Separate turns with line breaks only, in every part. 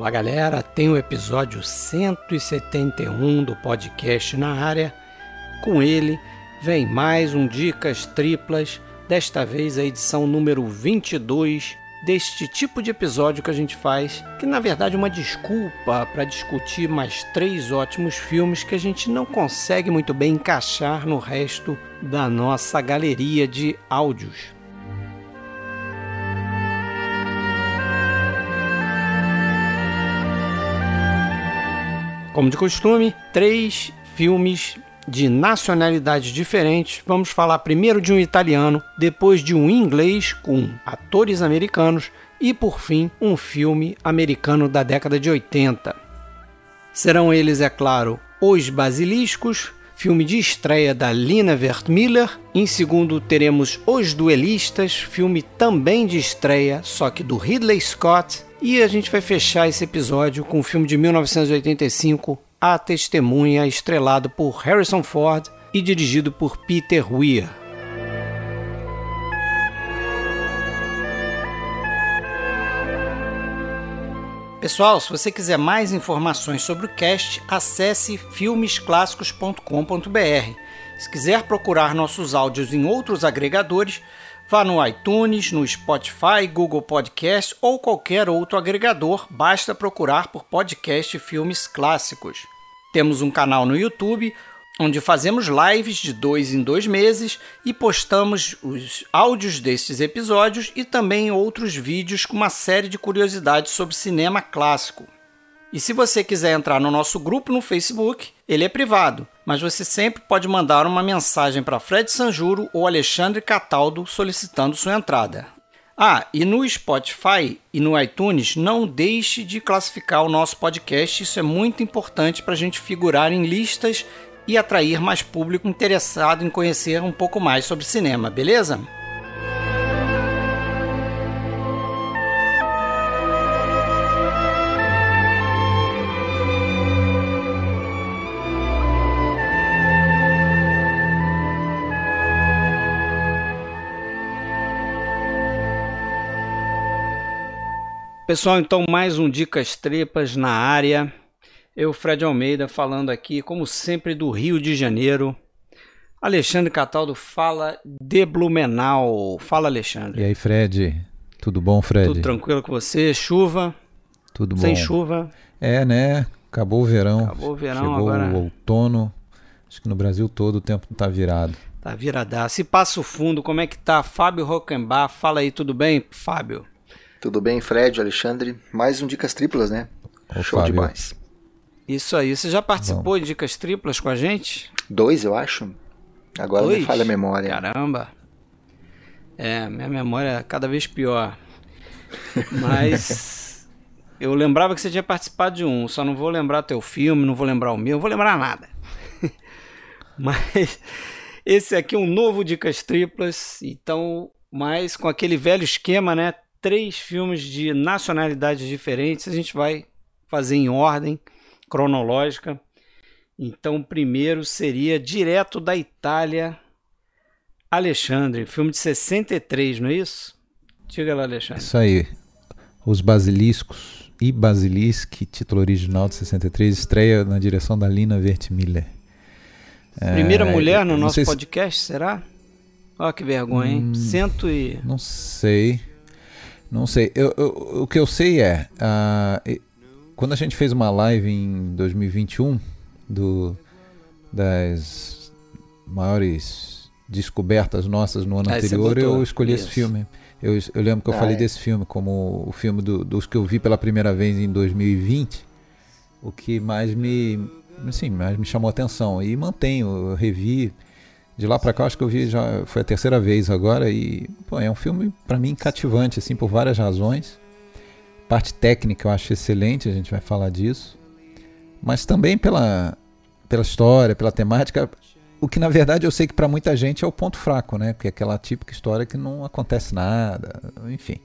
Olá, galera. Tem o episódio 171 do podcast na área. Com ele vem mais um Dicas Triplas, desta vez a edição número 22 deste tipo de episódio que a gente faz, que na verdade é uma desculpa para discutir mais três ótimos filmes que a gente não consegue muito bem encaixar no resto da nossa galeria de áudios. Como de costume, três filmes de nacionalidades diferentes. Vamos falar primeiro de um italiano, depois de um inglês com atores americanos e, por fim, um filme americano da década de 80. Serão eles, é claro, Os Basiliscos, filme de estreia da Lina Wertmiller. Em segundo, teremos Os Duelistas, filme também de estreia, só que do Ridley Scott. E a gente vai fechar esse episódio com o filme de 1985, A Testemunha, estrelado por Harrison Ford e dirigido por Peter Weir. Pessoal, se você quiser mais informações sobre o cast, acesse filmesclassicos.com.br. Se quiser procurar nossos áudios em outros agregadores, Vá no iTunes, no Spotify, Google Podcast ou qualquer outro agregador, basta procurar por podcast Filmes Clássicos. Temos um canal no YouTube onde fazemos lives de dois em dois meses e postamos os áudios destes episódios e também outros vídeos com uma série de curiosidades sobre cinema clássico. E se você quiser entrar no nosso grupo no Facebook, ele é privado, mas você sempre pode mandar uma mensagem para Fred Sanjuro ou Alexandre Cataldo solicitando sua entrada. Ah, e no Spotify e no iTunes, não deixe de classificar o nosso podcast, isso é muito importante para a gente figurar em listas e atrair mais público interessado em conhecer um pouco mais sobre cinema, beleza? Pessoal, então mais um Dicas Trepas na área. Eu, Fred Almeida, falando aqui, como sempre, do Rio de Janeiro. Alexandre Cataldo fala de Blumenau. Fala, Alexandre.
E aí, Fred? Tudo bom, Fred?
Tudo tranquilo com você? Chuva?
Tudo bom.
Sem chuva?
É, né? Acabou o verão.
Acabou o verão
Chegou
agora.
o outono. Acho que no Brasil todo o tempo tá virado.
Tá viradaço. Se passa o fundo, como é que tá? Fábio Rockenbach, fala aí, tudo bem, Fábio?
Tudo bem, Fred, Alexandre? Mais um Dicas Triplas, né?
Ô,
Show
Fábio.
demais.
Isso aí. Você já participou de Dicas Triplas com a gente?
Dois, eu acho. Agora
Dois?
me falha a memória.
Caramba. É, minha memória é cada vez pior. Mas eu lembrava que você tinha participado de um, só não vou lembrar teu filme, não vou lembrar o meu, não vou lembrar nada. Mas esse aqui é um novo Dicas Triplas, então, mas com aquele velho esquema, né? Três filmes de nacionalidades diferentes, a gente vai fazer em ordem cronológica. Então, o primeiro seria direto da Itália, Alexandre, filme de 63, não é isso? Diga lá, Alexandre.
Isso aí. Os Basiliscos e Basilisk, título original de 63, estreia na direção da Lina Wertmiller.
Primeira
É,
mulher no nosso
se-
podcast, será? Ó, que vergonha, hein?
Hum.
Cento e.
Não sei. Não sei. Eu- eu- o que eu sei é. e- quando a gente fez uma live em 2021 do, das maiores descobertas nossas no ano
Ah, você
anterior, eu escolhi esse
Isso.
filme. Eu, eu lembro que eu
Ah,
falei
é.
desse filme como o filme do- dos que eu vi pela primeira vez em 2020. O que mais me, assim, mais me chamou a atenção. E mantenho, eu revi. De lá pra cá, acho que eu vi já foi a terceira vez agora e pô, é um filme pra mim cativante assim por várias razões. Parte técnica eu acho excelente, a gente vai falar disso. Mas também pela pela história, pela temática, o que na verdade eu sei que pra muita gente é o ponto fraco, né? Porque é aquela típica história que não acontece nada, enfim.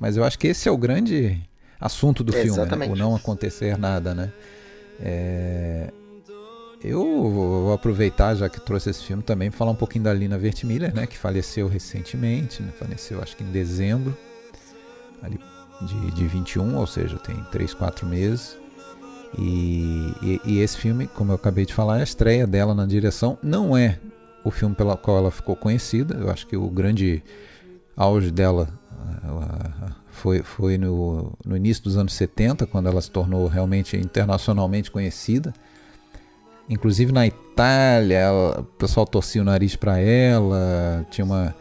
Mas eu acho que esse é o grande assunto do
É,
filme, né? o não acontecer nada, né? É, eu vou aproveitar, já que trouxe esse filme também, pra falar um pouquinho da Lina Wertmiller, né, que faleceu recentemente, né, faleceu acho que em dezembro, ali de, de 21, ou seja, tem 3, 4 meses. E, e, e, esse filme, como eu acabei de falar, é a estreia dela na direção. Não é o filme pela qual ela ficou conhecida. Eu acho que o grande auge dela foi, foi no, no início dos anos 70, quando ela se tornou realmente internacionalmente conhecida. Inclusive na Itália, ela, o pessoal torcia o nariz para ela, tinha uma,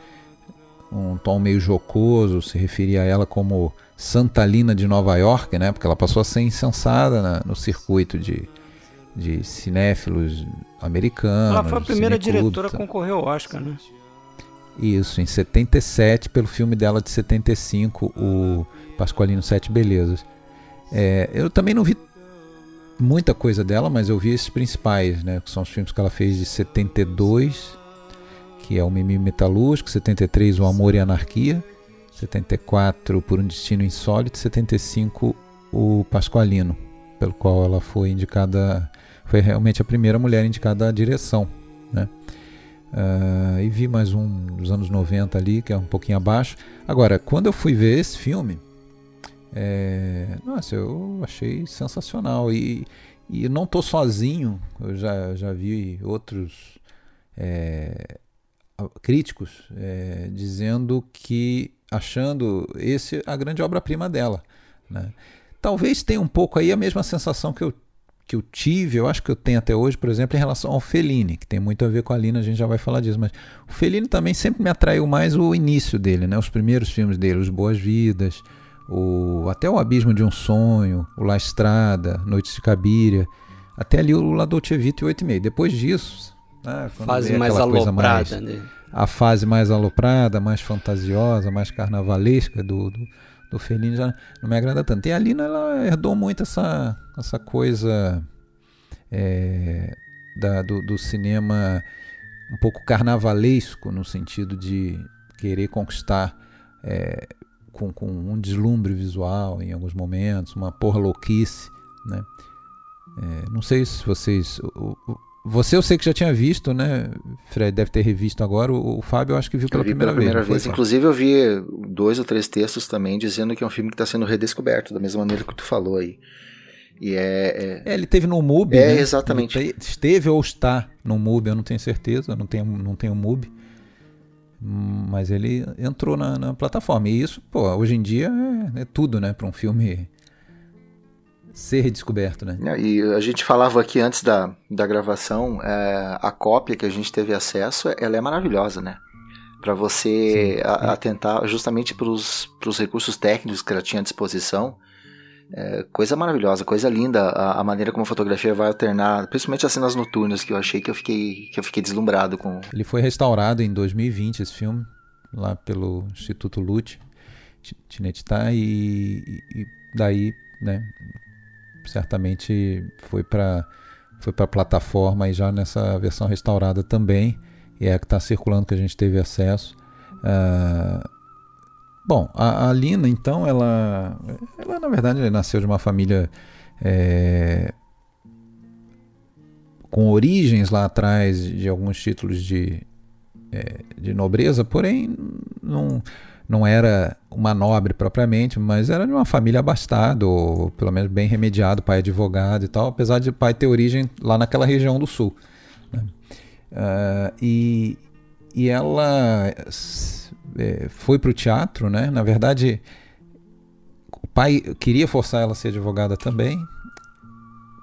um tom meio jocoso, se referia a ela como Santa Lina de Nova York, né? Porque ela passou a ser incensada na, no circuito de, de cinéfilos americanos.
Ela foi a primeira diretora a concorrer ao Oscar, né?
Isso, em 77, pelo filme dela de 75, o Pasqualino Sete Belezas. É, eu também não vi muita coisa dela, mas eu vi esses principais, né? Que são os filmes que ela fez de 72, que é o Mimi Metalúrgico, 73, O Amor e Anarquia, 74, Por um Destino Insólito, 75, O Pasqualino, pelo qual ela foi indicada, foi realmente a primeira mulher indicada à direção, né? Uh, e vi mais um dos anos 90 ali, que é um pouquinho abaixo. Agora, quando eu fui ver esse filme, é, nossa, eu achei sensacional. E, e não estou sozinho, eu já, já vi outros é, críticos é, dizendo que, achando esse a grande obra-prima dela. Né? Talvez tenha um pouco aí a mesma sensação que eu, que eu tive, eu acho que eu tenho até hoje, por exemplo, em relação ao Fellini, que tem muito a ver com a Lina, a gente já vai falar disso, mas o Fellini também sempre me atraiu mais o início dele, né? os primeiros filmes dele, Os Boas Vidas, o, até o Abismo de um Sonho, o La Estrada, Noites de Cabiria, até ali o La Dolce Vita e 8,5. Depois disso,
né, fase mais aloprada, mais, né?
a fase mais aloprada, mais fantasiosa, mais carnavalesca do, do, do Fellini já não me agrada tanto. E a Lina ela herdou muito essa, essa coisa é, da, do, do cinema um pouco carnavalesco no sentido de querer conquistar é, com, com um deslumbre visual em alguns momentos, uma porra louquice, né? É, não sei se vocês. O, o, você eu sei que já tinha visto, né? Fred deve ter revisto agora. O, o Fábio eu acho que viu pela,
vi
primeira,
pela primeira
vez.
vez. Inclusive eu vi dois ou três textos também dizendo que é um filme que está sendo redescoberto, da mesma maneira que tu falou aí. E é,
é... é ele teve no MUBI.
É,
né?
exatamente.
Ele esteve ou está no MUBI, eu não tenho certeza, eu não tenho, não tenho MUBI. Mas ele entrou na, na, plataforma. E isso, pô, hoje em dia é, é tudo, né, para um filme ser redescoberto, né?
E a gente falava aqui antes da, da gravação, é, a cópia que a gente teve acesso, ela é maravilhosa, né? Para você sim, sim. atentar justamente para os recursos técnicos que ela tinha à disposição. É, coisa maravilhosa, coisa linda a, a, maneira como a fotografia vai alternar, principalmente as cenas noturnas que eu achei que eu fiquei que eu fiquei deslumbrado com.
Ele foi restaurado em 2020 esse filme lá pelo Instituto Lute Tinetitá e, e daí, né, certamente foi para foi para plataforma e já nessa versão restaurada também e é a que está circulando que a gente teve acesso. Uh, Bom, a, a, Lina, então, ela, ela na verdade nasceu de uma família é, com origens lá atrás de alguns títulos de, é, de nobreza, porém não, não era uma nobre propriamente, mas era de uma família abastada, ou pelo menos bem remediado, pai advogado e tal, apesar de pai ter origem lá naquela região do sul. Né? Uh, e, e ela é, foi para o teatro, né? Na verdade, o pai queria forçar ela a ser advogada também.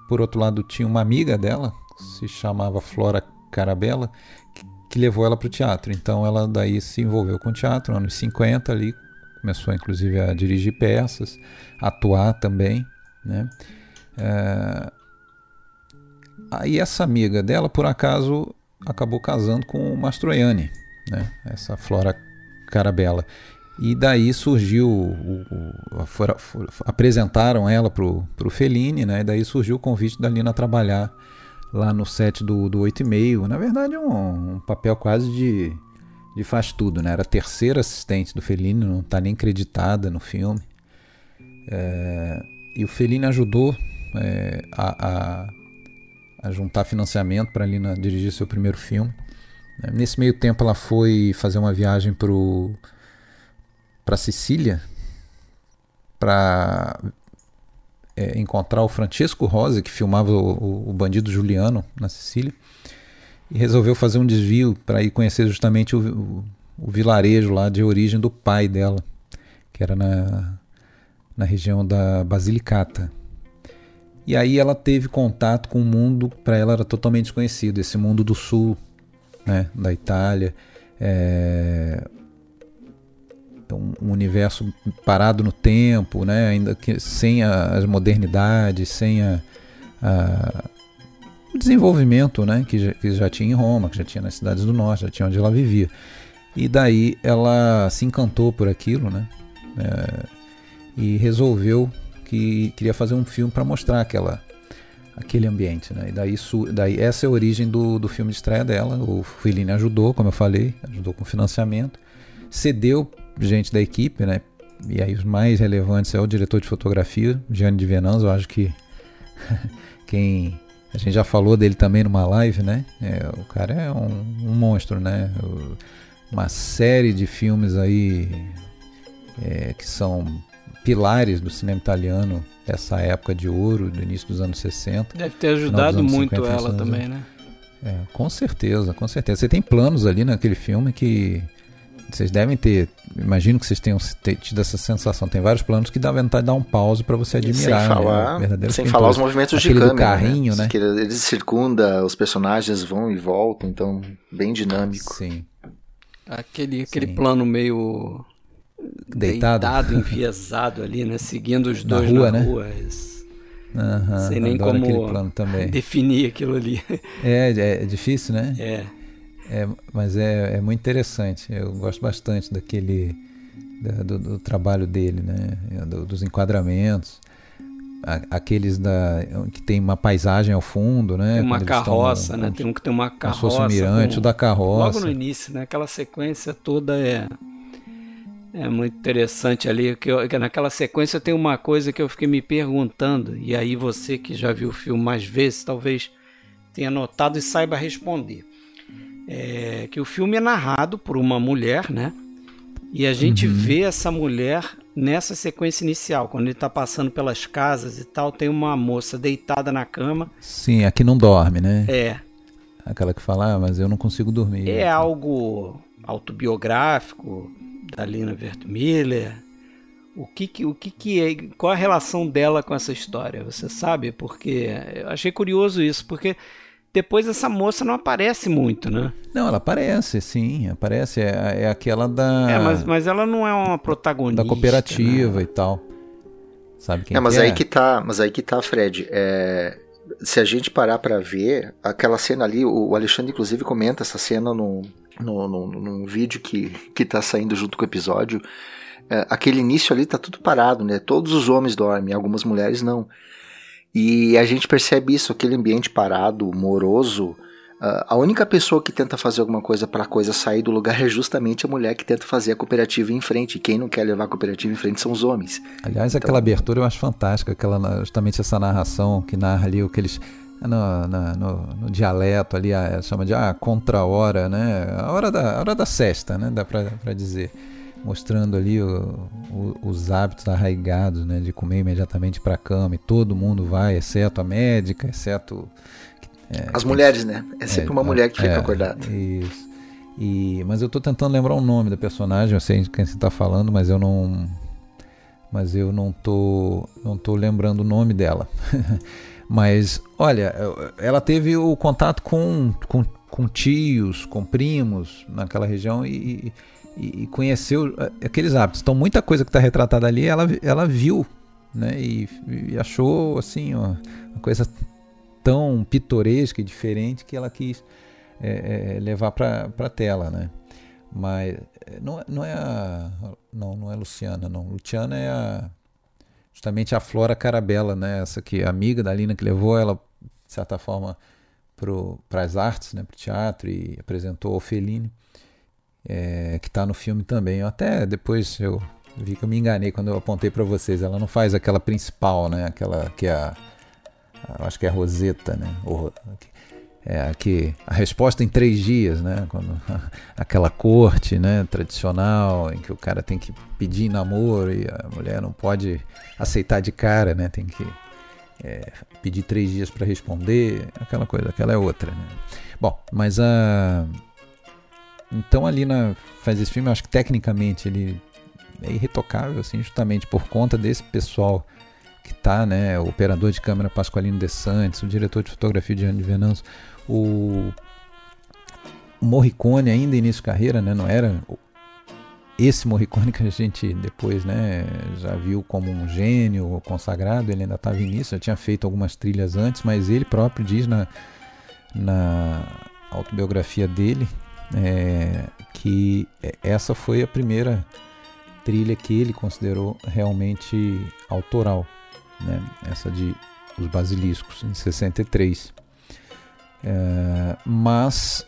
Por outro lado, tinha uma amiga dela, se chamava Flora Carabella, que, que levou ela para o teatro. Então ela daí se envolveu com o teatro, nos anos 50 ali, começou inclusive a dirigir peças, atuar também, né? É... Aí essa amiga dela, por acaso, acabou casando com o Mastroianni, né? Essa Flora Carabela. E daí surgiu, o, o, for, for, apresentaram ela pro, pro Fellini, né? E daí surgiu o convite da Lina trabalhar lá no set do, do 8,5. Na verdade, é um, um, papel quase de, de faz tudo, né? Era a terceira assistente do Fellini, não está nem creditada no filme. É, e o Fellini ajudou é, a, a, a, juntar financiamento para a Lina dirigir seu primeiro filme. Nesse meio tempo ela foi fazer uma viagem para Sicília para é, encontrar o Francesco Rosa, que filmava o, o, bandido Juliano na Sicília, e resolveu fazer um desvio para ir conhecer justamente o, o, o, vilarejo lá de origem do pai dela, que era na, na região da Basilicata. E aí ela teve contato com um mundo, para ela era totalmente desconhecido, esse mundo do sul, né, da Itália, é, então, um universo parado no tempo, né? ainda que sem a, as modernidades, sem a, a, o desenvolvimento né? que, já, que já tinha em Roma, que já tinha nas cidades do norte, já tinha onde ela vivia. E daí ela se encantou por aquilo né? É, e resolveu que queria fazer um filme para mostrar aquela, aquele ambiente. Né? E daí, isso, daí essa é a origem do, do filme de estreia dela. O Fellini ajudou, como eu falei, ajudou com financiamento, cedeu gente da equipe, né? E aí os mais relevantes é o diretor de fotografia, Gianni de Venanzo, eu acho que quem a gente já falou dele também numa live, né? É, o cara é um, um monstro, né? Uma série de filmes aí é, que são pilares do cinema italiano dessa época de ouro, do início dos anos 60.
Deve ter ajudado muito ela também, né?
É, com certeza, com certeza. Você tem planos ali naquele filme que vocês devem ter, imagino que vocês tenham tido essa sensação. Tem vários planos que dá vontade de dar um pause para você admirar.
Sem falar,
né?
sem falar os movimentos de câmera,
carrinho,
né?
né?
Que ele circunda, os personagens vão e voltam, então bem dinâmico.
Sim.
Aquele, aquele Sim. plano meio
deitado,
deitado enviesado ali, né? Seguindo os dois
na rua.
Na
né?
rua.
Uhum,
Sem nem como definir aquilo ali.
É, é, é difícil, né?
É.
É, mas é, é muito interessante. Eu gosto bastante daquele do, do trabalho dele, né? Do, dos enquadramentos, aqueles da que tem uma paisagem ao fundo, né?
Tem uma carroça, né? Tem um que tem uma carroça. Como se fosse
um mirante com, da carroça.
Logo no início, né? Aquela sequência toda é é muito interessante ali, que, eu, que naquela sequência tem uma coisa que eu fiquei me perguntando, e aí você que já viu o filme mais vezes, talvez tenha notado e saiba responder é, que o filme é narrado por uma mulher, né? E a gente uhum. vê essa mulher nessa sequência inicial, quando ele está passando pelas casas e tal, tem uma moça deitada na cama.
Sim, aqui não dorme, né?
É.
Aquela que fala, ah, mas eu não consigo dormir.
É algo autobiográfico da Lina Wertmüller. O que que, o que que é, qual a relação dela com essa história? Você sabe? Porque eu achei curioso isso, porque depois essa moça não aparece muito, né?
Não, ela aparece, sim, aparece. É, é aquela da.
É, mas, mas ela não é uma protagonista.
Da cooperativa né? e tal. Sabe quem é?
Mas
que
aí
é?
que tá, mas aí que tá, Fred. É, se a gente parar para ver aquela cena ali, o Alexandre inclusive comenta essa cena no, no, no, num vídeo que, que tá saindo junto com o episódio. É, aquele início ali tá tudo parado, né? Todos os homens dormem, algumas mulheres não. E a gente percebe isso, aquele ambiente parado, moroso. Uh, a única pessoa que tenta fazer alguma coisa para a coisa sair do lugar é justamente a mulher que tenta fazer a cooperativa em frente. E quem não quer levar a cooperativa em frente são os homens.
Aliás, então... aquela abertura eu acho fantástica, aquela, justamente essa narração que narra ali o que eles. No, no, no, no dialeto ali, a, chama de ah, contra-hora, né? A hora da, a hora da sexta, né? Dá para dizer mostrando ali o, o, os hábitos arraigados, né, de comer imediatamente para a cama e todo mundo vai, exceto a médica, exceto
é, as mulheres, né? É sempre é, uma mulher que fica é, acordada.
Isso. E, mas eu estou tentando lembrar o nome da personagem, eu sei quem você está falando, mas eu não mas eu não tô não tô lembrando o nome dela. mas olha, ela teve o contato com, com, com tios, com primos naquela região e, e, conheceu eh, aqueles hábitos. Então, muita coisa que está retratada ali, ela, ela viu, né? E, e achou, assim, uma, uma, coisa tão pitoresca e diferente que ela quis é, é, levar para a tela, né? Mas não, não é a... Não, não é Luciana, não. Luciana é a... Justamente a Flora Carabella, né? Essa que amiga da Lina que levou ela, de certa forma, para as artes, né? Para o teatro e apresentou o Fellini é, que está no filme também. Eu até depois eu vi que eu me enganei quando eu apontei para vocês. Ela não faz aquela principal, né? Aquela que é a, acho que é a Roseta, né? É, que a resposta em três dias, né? Quando, aquela corte né, tradicional em que o cara tem que pedir namoro e a mulher não pode aceitar de cara, né? Tem que é, pedir três dias para responder, aquela coisa, aquela é outra. Né? Bom, mas a. Então ali na faz esse filme, eu acho que tecnicamente ele é irretocável, assim, justamente por conta desse pessoal tá, né? O operador de câmera Pasqualino De Santos, o diretor de fotografia de Andy Venanzo, o Morricone ainda início de carreira, né? Não era esse Morricone que a gente depois, né, já viu como um gênio consagrado, ele ainda estava início, já tinha feito algumas trilhas antes, mas ele próprio diz na, na autobiografia dele é, que essa foi a primeira trilha que ele considerou realmente autoral, né? essa de Os Basiliscos, em 63. É, mas,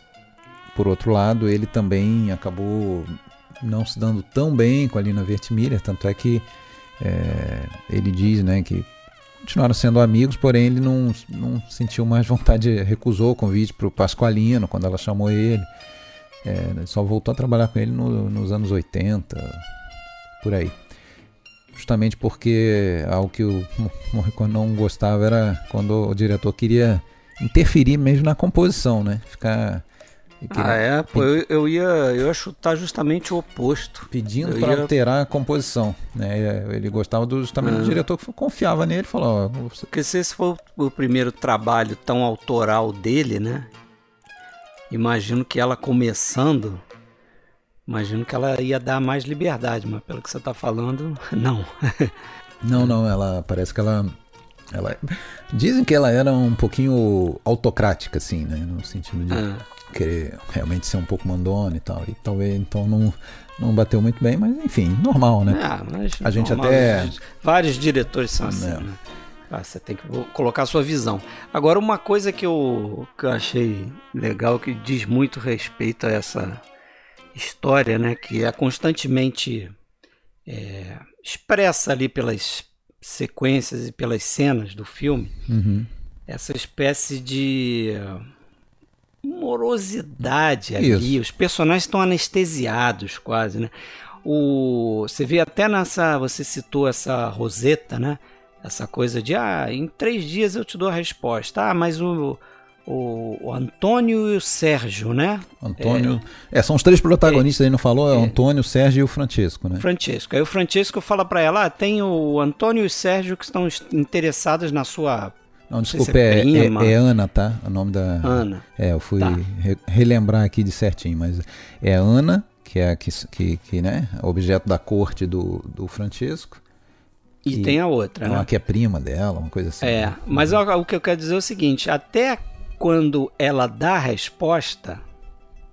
por outro lado, ele também acabou não se dando tão bem com a Lina Vertmiller, tanto é que é, ele diz né, que continuaram sendo amigos, porém ele não, não sentiu mais vontade, recusou o convite para o Pasqualino quando ela chamou ele. É, só voltou a trabalhar com ele no, nos anos 80, por aí. Justamente porque algo que o Morricone não gostava era quando o diretor queria interferir mesmo na composição, né? Ficar.
Ah, é? Pô, eu, eu, ia, eu ia chutar justamente o oposto.
Pedindo para ia... alterar a composição. Né? Ele gostava do, justamente do ah. diretor que confiava nele falou.
Oh, você... Porque se esse for o primeiro trabalho tão autoral dele, né? Imagino que ela começando. Imagino que ela ia dar mais liberdade, mas pelo que você está falando, não.
não, não, ela parece que ela ela, dizem que ela era um pouquinho autocrática, assim, né? No sentido de ah. querer realmente ser um pouco mandona e tal. E talvez então não, não bateu muito bem, mas enfim, normal, né?
Ah, a gente normal, até. Vários diretores são assim, né? Ah, você tem que colocar a sua visão. Agora, uma coisa que eu, que eu achei legal, que diz muito respeito a essa história, né? Que é constantemente é, expressa ali pelas sequências e pelas cenas do filme, uhum. essa espécie de morosidade ali. Isso. Os personagens estão anestesiados quase, né? O, você vê até nessa. Você citou essa Roseta, né? Essa coisa de, ah, em três dias eu te dou a resposta. Ah, mas o, o, o, Antônio e o Sérgio, né?
Antônio. É, é são os três protagonistas é, aí, não falou? É, o é. Antônio, o Sérgio e o Francesco, né?
Francesco. Aí o Francesco fala para ela: ah, tem o Antônio e o Sérgio que estão interessados na sua.
Não, desculpa, é, é, é, Ana, tá? O nome da.
Ana.
É, eu fui tá. re relembrar aqui de certinho, mas é Ana, que é que, que, que né, objeto da corte do, do Francesco.
E, e tem a outra,
uma
né?
que é prima dela, uma coisa assim.
É, né? mas o, o que eu quero dizer é o seguinte: até quando ela dá a resposta uhum.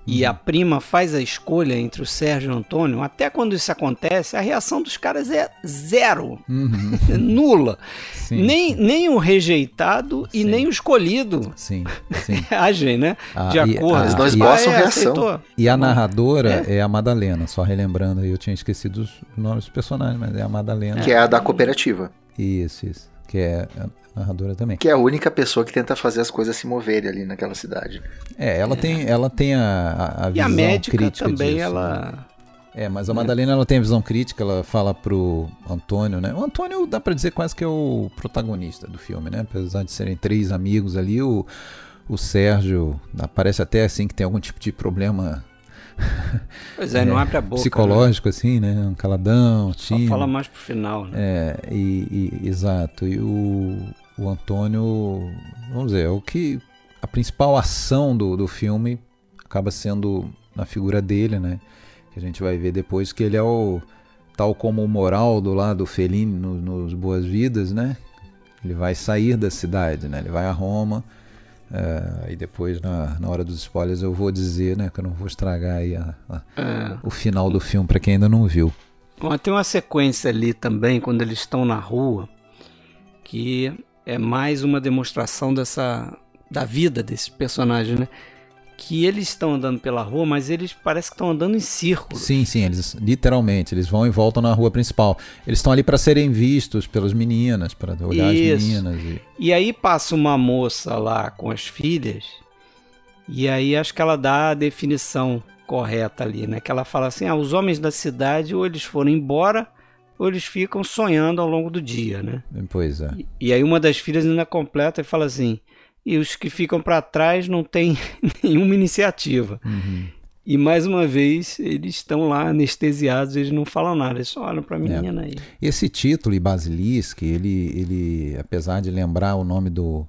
e a prima faz a escolha entre o Sérgio e o Antônio, até quando isso acontece, a reação dos caras é zero, uhum. nula. Sim, nem, sim. nem o rejeitado sim. e nem o escolhido
sim, sim.
agem, né? Ah, de acordo.
Eles não esboçam ah, é, reação. Aceitou.
E a narradora é. é. a Madalena, só relembrando aí, eu tinha esquecido os nomes dos personagens, mas é a Madalena.
Que é a da cooperativa.
Isso, isso. Que é narradora também.
Que é a única pessoa que tenta fazer as coisas se moverem ali naquela cidade.
É, ela é. tem, ela tem a, a, visão
e a médica
crítica
também,
disso,
ela...
Né? É, mas a Madalena ela tem a visão crítica, ela fala pro Antônio, né? O Antônio dá para dizer quase que é o protagonista do filme, né? Apesar de serem três amigos ali, o, o Sérgio parece até assim que tem algum tipo de problema
Pois é, é, não abre a boca.
Psicológico, né? assim, né? Um caladão,
Só fala mais pro final, né?
É, e, e, exato. E o, o Antônio, vamos dizer, é o que a principal ação do, do filme acaba sendo na figura dele, né? Que a gente vai ver depois que ele é o tal como o moral do lado Fellini no, nos Boas Vidas, né? Ele vai sair da cidade, né? Ele vai a Roma uh, e depois na, na hora dos spoilers eu vou dizer, né? Que eu não vou estragar aí a, a, é. o final do filme para quem ainda não viu.
Bom, tem uma sequência ali também quando eles estão na rua que é mais uma demonstração dessa da vida desses personagens, né? Que eles estão andando pela rua, mas eles parece que estão andando em círculo.
Sim, sim, eles literalmente, eles vão e voltam na rua principal. Eles estão ali para serem vistos pelas meninas, para olhar Isso. as meninas.
E... e aí passa uma moça lá com as filhas E aí acho que ela dá a definição correta ali, né? Que ela fala assim: ah, os homens da cidade ou eles foram embora ou eles ficam sonhando ao longo do dia, né?
Pois é.
E, e aí uma das filhas ainda completa e fala assim: e os que ficam para trás não têm nenhuma iniciativa.
Uhum.
E mais uma vez, eles estão lá anestesiados, eles não falam nada, eles só olham para a menina é. aí.
Esse título, Basilisk, ele, ele, apesar de lembrar o nome do.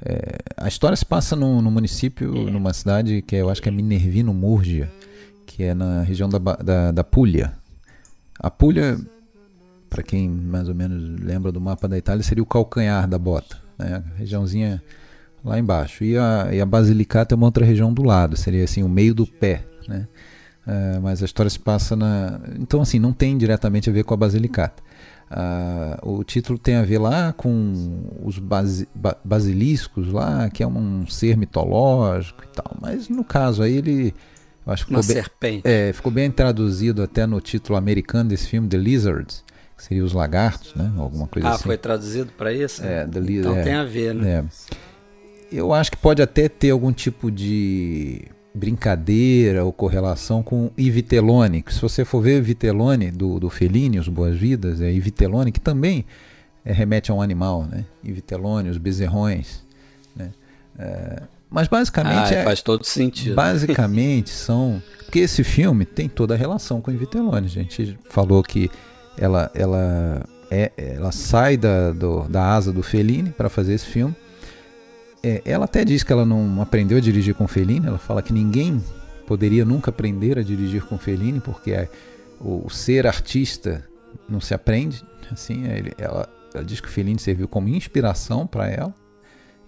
É, a história se passa no, no município, é. numa cidade que eu acho que é Minervino Murgia, que é na região da, da, da Puglia. A Puglia, para quem mais ou menos lembra do mapa da Itália, seria o calcanhar da bota, né? A regiãozinha lá embaixo. E a, e a Basilicata é uma outra região do lado, seria assim o meio do pé, né? Uh, mas a história se passa na. Então, assim, não tem diretamente a ver com a Basilicata. Uh, o título tem a ver lá com os basi ba basiliscos lá, que é um ser mitológico e tal. Mas no caso aí ele.
Acho que Uma ficou serpente.
Bem, é, ficou bem traduzido até no título americano desse filme, The Lizards, que seria os lagartos, né? Alguma coisa
ah,
assim.
Ah, foi traduzido para isso?
É, The
Então
é,
tem a ver, né?
É. Eu acho que pode até ter algum tipo de brincadeira ou correlação com Ivitelone, que se você for ver Ivitelone do, do Fellini, Os Boas-Vidas, é Ivitelone, que também é, remete a um animal, né? Ivitelone, os bezerrões, né? É, mas basicamente
ah, é, faz todo sentido.
Basicamente são porque esse filme tem toda a relação com Ivitelone. A gente falou que ela ela é, ela sai da, do, da asa do Fellini para fazer esse filme é, ela até diz que ela não aprendeu a dirigir com Fellini, ela fala que ninguém poderia nunca aprender a dirigir com Fellini, porque é, o, o, ser artista não se aprende. Assim, é, ela, ela diz que o Fellini serviu como inspiração para ela,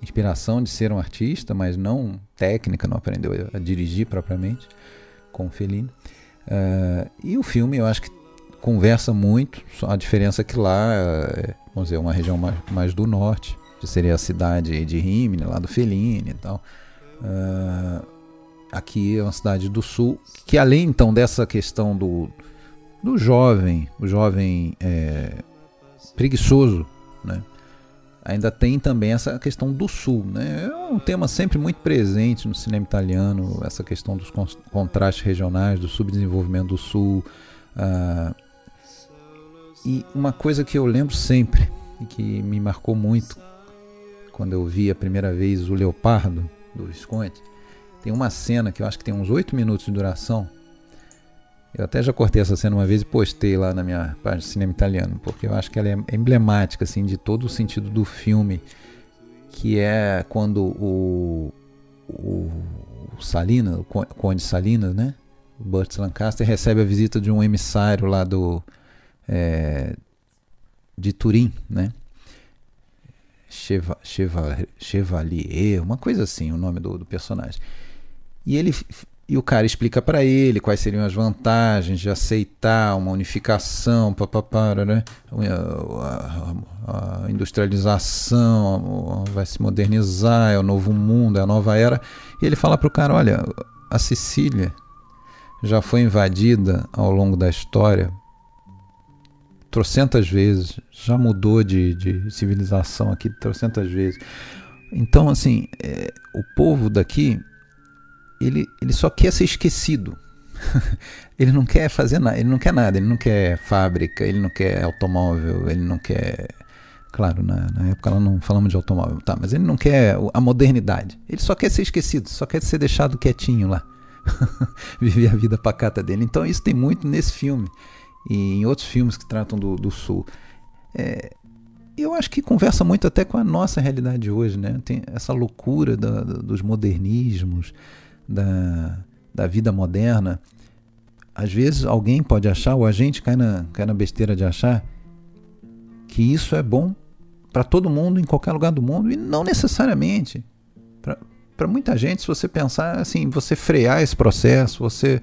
inspiração de ser um artista, mas não técnica, não aprendeu a, dirigir propriamente com Fellini. Uh, e o filme eu acho que conversa muito, a diferença é que lá é, vamos dizer, uma região mais, mais do norte, que seria a cidade de Rimini, lá do Fellini e tal. Uh, aqui é uma cidade do sul, que além então dessa questão do, do jovem, o jovem é, preguiçoso, né? ainda tem também essa questão do sul. Né? É um tema sempre muito presente no cinema italiano, essa questão dos contrastes regionais, do subdesenvolvimento do sul. Uh, e uma coisa que eu lembro sempre e que me marcou muito quando eu vi a primeira vez o Leopardo do Visconti, tem uma cena que eu acho que tem uns oito minutos de duração. Eu até já cortei essa cena uma vez e postei lá na minha página de cinema italiano, porque eu acho que ela é emblemática assim de todo o sentido do filme, que é quando o, o, o Salinas, o Conde Salinas, né? O Burt Lancaster recebe a visita de um emissário lá do é, de Turim, né? Cheva, Cheva, Chevalier, uma coisa assim, o nome do, do personagem. E ele e o cara explica para ele quais seriam as vantagens de aceitar uma unificação, papapá, né? a, a, a industrialização vai se modernizar, é o novo mundo, é a nova era. E ele fala para o cara: olha, a Sicília já foi invadida ao longo da história trocentas vezes, já mudou de, de civilização aqui trocentas vezes. Então, assim, é, o povo daqui, ele, ele só quer ser esquecido. ele não quer fazer nada, ele não quer nada, ele não quer fábrica, ele não quer automóvel, ele não quer. Claro, na, na época nós não falamos de automóvel, tá, mas ele não quer a modernidade. Ele só quer ser esquecido, só quer ser deixado quietinho lá. Viver a vida pacata dele. Então isso tem muito nesse filme e em outros filmes que tratam do, do Sul. É, eu acho que conversa muito até com a nossa realidade hoje, né? Tem essa loucura da, dos modernismos, da, da vida moderna. Às vezes alguém pode achar, ou a gente cai na, cai na besteira de achar, que isso é bom para todo mundo, em qualquer lugar do mundo, e não necessariamente. Para muita gente, se você pensar assim, você frear esse processo, você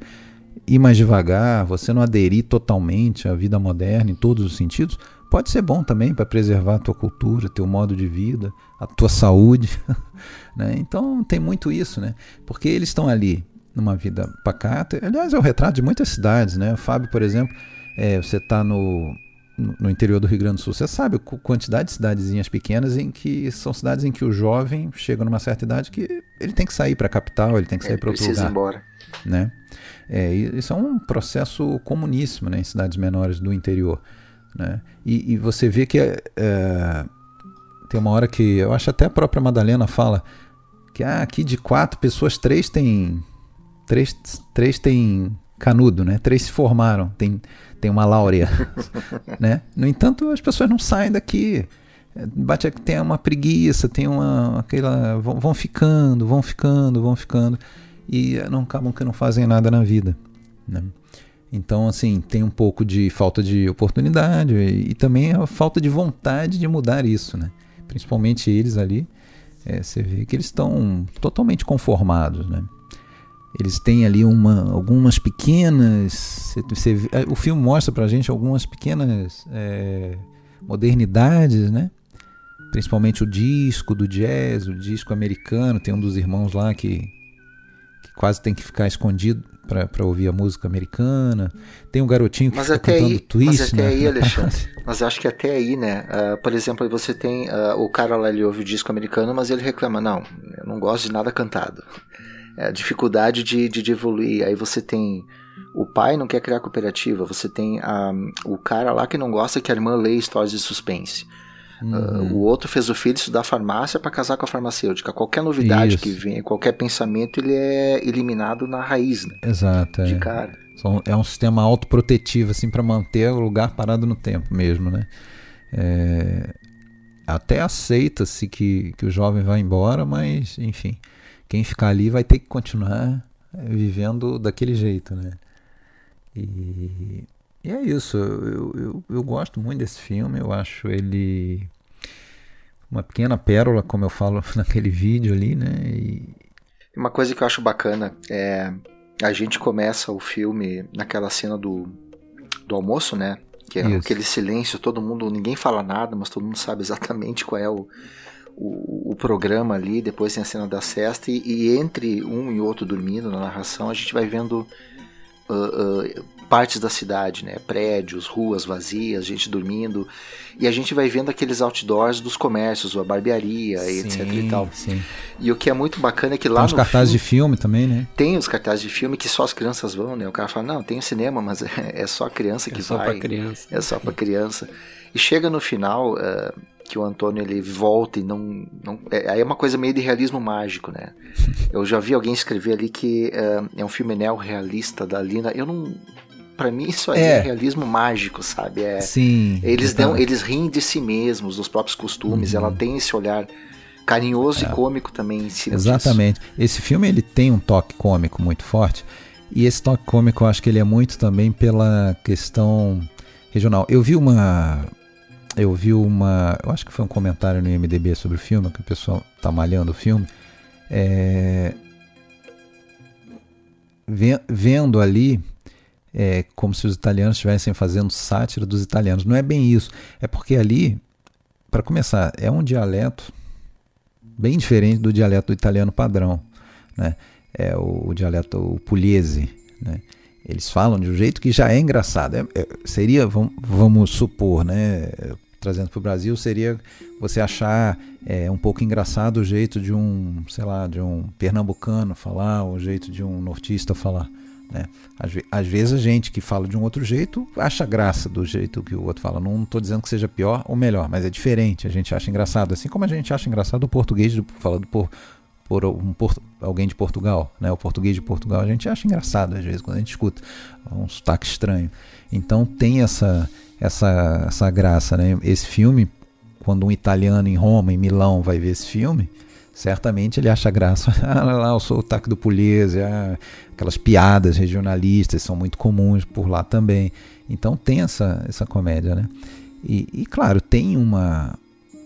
ir mais devagar, você não aderir totalmente à vida moderna em todos os sentidos, pode ser bom também para preservar a tua cultura, teu modo de vida, a tua saúde. né? Então tem muito isso, né? Porque eles estão ali numa vida pacata. Aliás, é o retrato de muitas cidades, né? Fábio, por exemplo, é, você está no no interior do Rio Grande do Sul, você sabe a quantidade de cidadezinhas pequenas em que são cidades em que o jovem chega numa certa idade que ele tem que sair para a capital, ele tem que sair para outro lugar.
Embora.
Né? É, isso é um processo comuníssimo né, em cidades menores do interior. Né? E, e você vê que é, é, tem uma hora que eu acho até a própria Madalena fala que ah, aqui de quatro pessoas, três tem três, três tem canudo, né? Três se formaram, tem, tem uma láurea, né? No entanto, as pessoas não saem daqui. Bate tem uma preguiça, tem uma aquela vão, vão ficando, vão ficando, vão ficando e não acabam que não fazem nada na vida, né? Então, assim, tem um pouco de falta de oportunidade e, e também a falta de vontade de mudar isso, né? Principalmente eles ali, é, você vê que eles estão totalmente conformados, né? Eles têm ali uma, algumas pequenas. Você, você, o filme mostra pra gente algumas pequenas é, modernidades, né? Principalmente o disco do jazz, o disco americano. Tem um dos irmãos lá que, que quase tem que ficar escondido para ouvir a música americana. Tem um garotinho que
mas
fica
até
cantando
aí,
twist.
Mas até
né?
aí, Alexandre. mas acho que até aí, né? Uh, por exemplo, você tem uh, o cara lá, ele ouve o disco americano, mas ele reclama: não, eu não gosto de nada cantado. É, dificuldade de, de, de evoluir. Aí você tem o pai não quer criar cooperativa, você tem a, o cara lá que não gosta que a irmã lê histórias de suspense. Uhum. Uh, o outro fez o filho estudar farmácia para casar com a farmacêutica. Qualquer novidade Isso. que vem, qualquer pensamento, ele é eliminado na raiz, né?
Exato.
De
é.
cara.
É um sistema autoprotetivo, assim, para manter o lugar parado no tempo mesmo, né? É... Até aceita-se que, que o jovem vai embora, mas, enfim, quem ficar ali vai ter que continuar vivendo daquele jeito, né? E, e é isso, eu, eu, eu, gosto muito desse filme, eu acho ele uma pequena pérola, como eu falo naquele vídeo ali, né? E...
Uma coisa que eu acho bacana é a gente começa o filme naquela cena do, do almoço, né? Que é Isso. aquele silêncio, todo mundo, ninguém fala nada, mas todo mundo sabe exatamente qual é o, o, o programa ali. Depois tem a cena da cesta, e, e, entre um e outro dormindo na narração, a gente vai vendo uh, uh, partes da cidade, né? Prédios, ruas vazias, gente dormindo. E a gente vai vendo aqueles outdoors dos comércios, a barbearia, sim, etc e tal.
Sim.
E o que é muito bacana é que lá tem
os cartazes filme, de filme também, né?
Tem os cartazes de filme que só as crianças vão, né? O cara fala, não, tem o cinema, mas é, é só a criança que
é só
vai.
Pra criança.
É só pra criança. E chega no final, uh, que o Antônio ele volta e não. não é, aí é uma coisa meio de realismo mágico, né? Eu já vi alguém escrever ali que uh, é um filme neorrealista da Lina. Eu não. Pra mim, isso aí é, é realismo mágico, sabe? É,
Sim.
Eles, dão, eles riem de si mesmos, dos próprios costumes. Uhum. Ela tem esse olhar carinhoso é. e cômico também em cima
Exatamente.
Disso.
Esse filme ele tem um toque cômico muito forte. E esse toque cômico eu acho que ele é muito também pela questão regional. Eu vi uma eu vi uma. Eu acho que foi um comentário no IMDB sobre o filme, que o pessoal tá malhando o filme. É, vendo ali é, como se os italianos estivessem fazendo sátira dos italianos. Não é bem isso. É porque ali, para começar, é um dialeto bem diferente do dialeto do italiano padrão. Né? É o, o dialeto o pugliese. Né? Eles falam de um jeito que já é engraçado. É, é, seria, vamos, vamos supor, né? Trazendo para o Brasil seria você achar é, um pouco engraçado o jeito de um, sei lá, de um pernambucano falar, o jeito de um nortista falar. Né? Às, às, vezes a gente que fala de um outro jeito acha graça do jeito que o outro fala. Não estou dizendo que seja pior ou melhor, mas é diferente. A gente acha engraçado. Assim como a gente acha engraçado o português do, falando por, por, um, por alguém de Portugal. Né? O português de Portugal a gente acha engraçado às vezes quando a gente escuta. Um sotaque estranho. Então tem essa essa, essa graça, né? Esse filme, quando um italiano em Roma, em Milão, vai ver esse filme, certamente ele acha graça. ah, lá, o sotaque do Pugliese, ah, aquelas piadas regionalistas são muito comuns por lá também. Então tem essa, essa comédia, né? E, e claro, tem uma,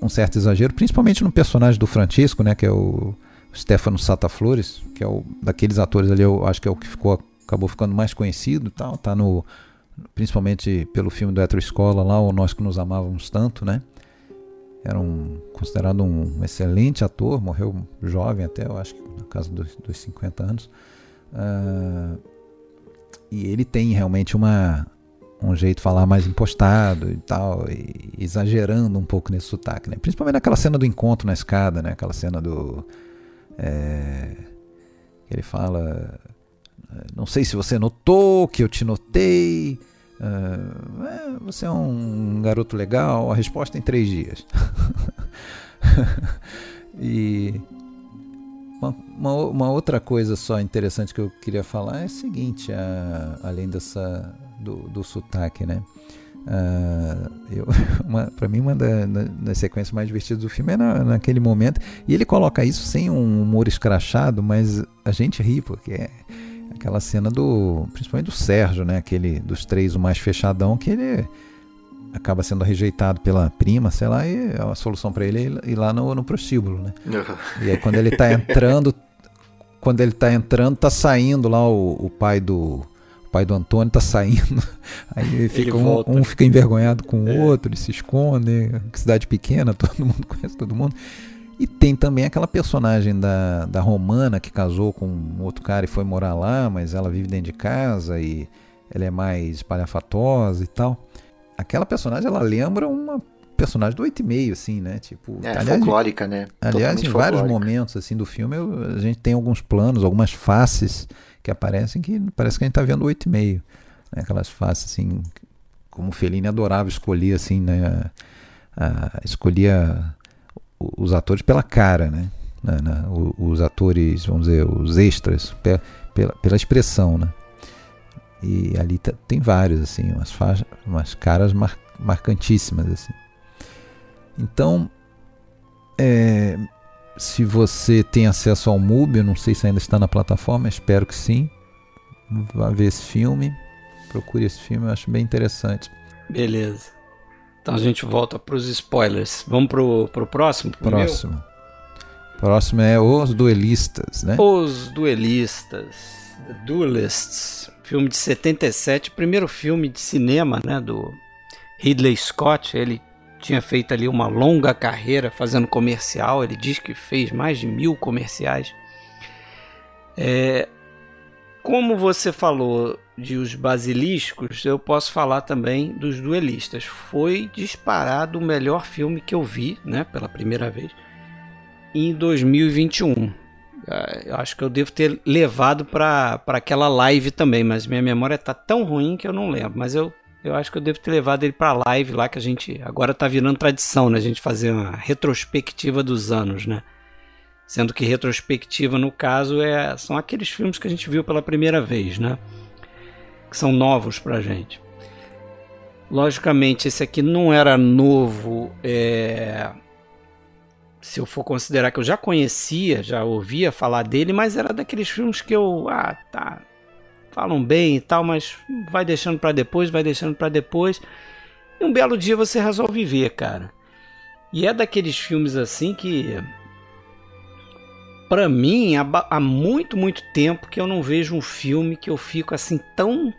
um certo exagero, principalmente no personagem do Francisco, né? Que é o Stefano Sata Flores, que é o daqueles atores ali, eu acho que é o que ficou, acabou ficando mais conhecido, tal, tá no principalmente pelo filme do Etro Escola lá, o Nós que nos amávamos tanto, né? Era um, considerado um excelente ator, morreu jovem até, eu acho que na casa dos, dos 50 anos. Uh, e ele tem realmente uma, um jeito de falar mais impostado e tal, e exagerando um pouco nesse sotaque, né? Principalmente naquela cena do encontro na escada, né? Aquela cena do. É, ele fala. Não sei se você notou que eu te notei. Uh, você é um garoto legal. A resposta é em três dias. e uma, uma, outra coisa só interessante que eu queria falar é o seguinte, a, além dessa do, do sotaque, né? Uh, para mim, uma da, das sequências mais divertidas do filme é na, naquele momento. E ele coloca isso sem um humor escrachado, mas a gente ri, porque é aquela cena do. Principalmente do Sérgio, né? Aquele dos três, o mais fechadão, que ele acaba sendo rejeitado pela prima, sei lá, e a solução para ele é ir lá no, no prostíbulo, né? e aí quando ele tá entrando, quando ele tá entrando, tá saindo lá o, o pai do o pai do Antônio tá saindo, aí fica um, um, fica envergonhado com o é. outro, ele se esconde, cidade pequena, todo mundo conhece todo mundo. E tem também aquela personagem da, da Romana que casou com um outro cara e foi morar lá, mas ela vive dentro de casa e ela é mais palhafatosa e tal aquela personagem ela lembra uma personagem do 8,5, assim, né? Tipo,
é, aliás, folclórica, né?
Aliás, em vários momentos assim do filme, a gente tem alguns planos, algumas faces que aparecem que parece que a gente tá vendo o 8,5. Né? Aquelas faces assim, como o Fellini adorava escolher assim, né? A, escolhia os atores pela cara, né? Na, na, os atores, vamos dizer, os extras, pela, pela expressão, né? E ali tem vários, assim, umas, faixas, umas caras mar, marcantíssimas, assim. Então, é, se você tem acesso ao MUBI, eu não sei se ainda está na plataforma, espero que sim. Vá ver esse filme, procure esse filme, eu acho bem interessante.
Beleza. Então a gente volta para os spoilers. Vamos pro, pro próximo?
Pro próximo. Meu? Próximo é Os Duelistas, né?
Os Duelistas. The Duelists filme de 77, primeiro filme de cinema né, do Ridley Scott. Ele tinha feito ali uma longa carreira fazendo comercial, ele diz que fez mais de mil comerciais. É, como você falou de os basiliscos, eu posso falar também dos duelistas. Foi disparado o melhor filme que eu vi, né, pela primeira vez, em 2021. Ah, eu acho que eu devo ter levado para aquela live também, mas minha memória tá tão ruim que eu não lembro. Mas eu, eu acho que eu devo ter levado ele para live lá que a gente agora tá virando tradição, né? A gente fazer uma retrospectiva dos anos, né? Sendo que retrospectiva no caso é são aqueles filmes que a gente viu pela primeira vez, né? Que são novos pra gente. Logicamente, esse aqui não era novo, é se eu for considerar que eu já conhecia, já ouvia falar dele, mas era daqueles filmes que eu, ah, tá, falam bem e tal, mas vai deixando para depois, vai deixando para depois. E um belo dia você resolve ver, cara. E é daqueles filmes assim que para mim há, há muito, muito tempo que eu não vejo um filme que eu fico assim tão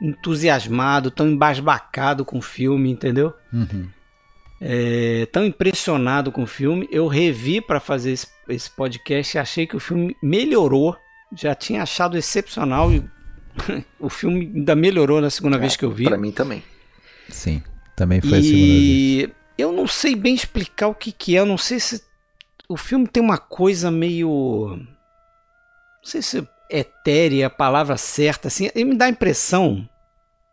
entusiasmado, tão embasbacado com o filme, entendeu? Uhum é, tão impressionado com o filme. Eu revi para fazer esse, esse, podcast e achei que o filme melhorou. Já tinha achado excepcional e o filme ainda melhorou na segunda é, vez que eu vi.
Para mim também.
Sim, também foi e a segunda vez.
Eu não sei bem explicar o que, que é. Eu não sei se o filme tem uma coisa meio. Não sei se é etérea a palavra certa. Assim, ele me dá a impressão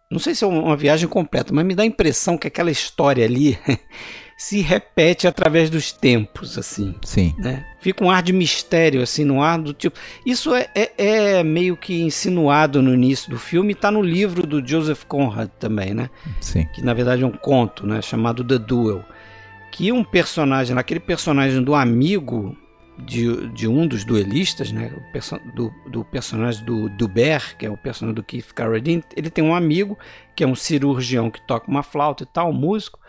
não sei se é uma viagem completa, mas me dá a impressão que aquela história ali se repete através dos tempos, assim.
Sim.
Né? Fica um ar de mistério, assim, no ar do tipo. Isso é, é, é meio que insinuado no início do filme e está no livro do Joseph Conrad também, né?
Sim.
Que na verdade é um conto, né? Chamado The Duel. Que um personagem, aquele personagem do amigo de, de um dos duelistas, né, do, do personagem do Duber, que é o personagem do Keith Carradine, ele tem um amigo que é um cirurgião que toca uma flauta e tal, um músico,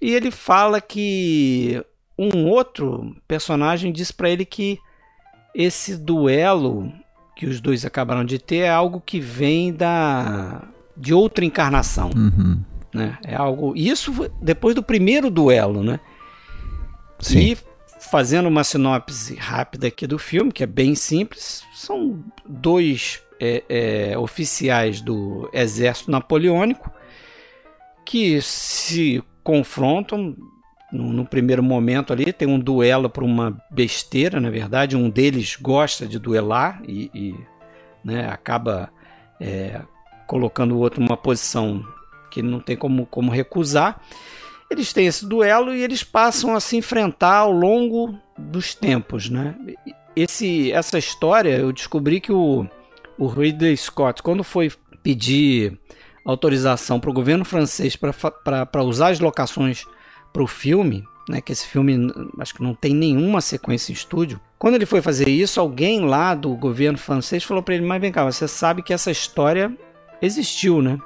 e ele fala que um outro personagem diz para ele que esse duelo que os dois acabaram de ter é algo que vem da de outra encarnação,
uhum.
Né? É algo isso depois do primeiro duelo, né?
Sim.
E fazendo uma sinopse rápida aqui do filme, que é bem simples, são dois é, é, oficiais do exército napoleônico que se confrontam no, no, primeiro momento ali. Tem um duelo por uma besteira, na verdade. Um deles gosta de duelar e, e né, acaba é, colocando o outro numa posição que não tem como, como recusar. Eles têm esse duelo e eles passam a se enfrentar ao longo dos tempos, né? Esse, essa história eu descobri que o, o Ridley Scott, quando foi pedir autorização para o governo francês para usar as locações para o filme, né, que esse filme acho que não tem nenhuma sequência em estúdio. Quando ele foi fazer isso, alguém lá do governo francês falou para ele: Mas vem cá, você sabe que essa história existiu, né?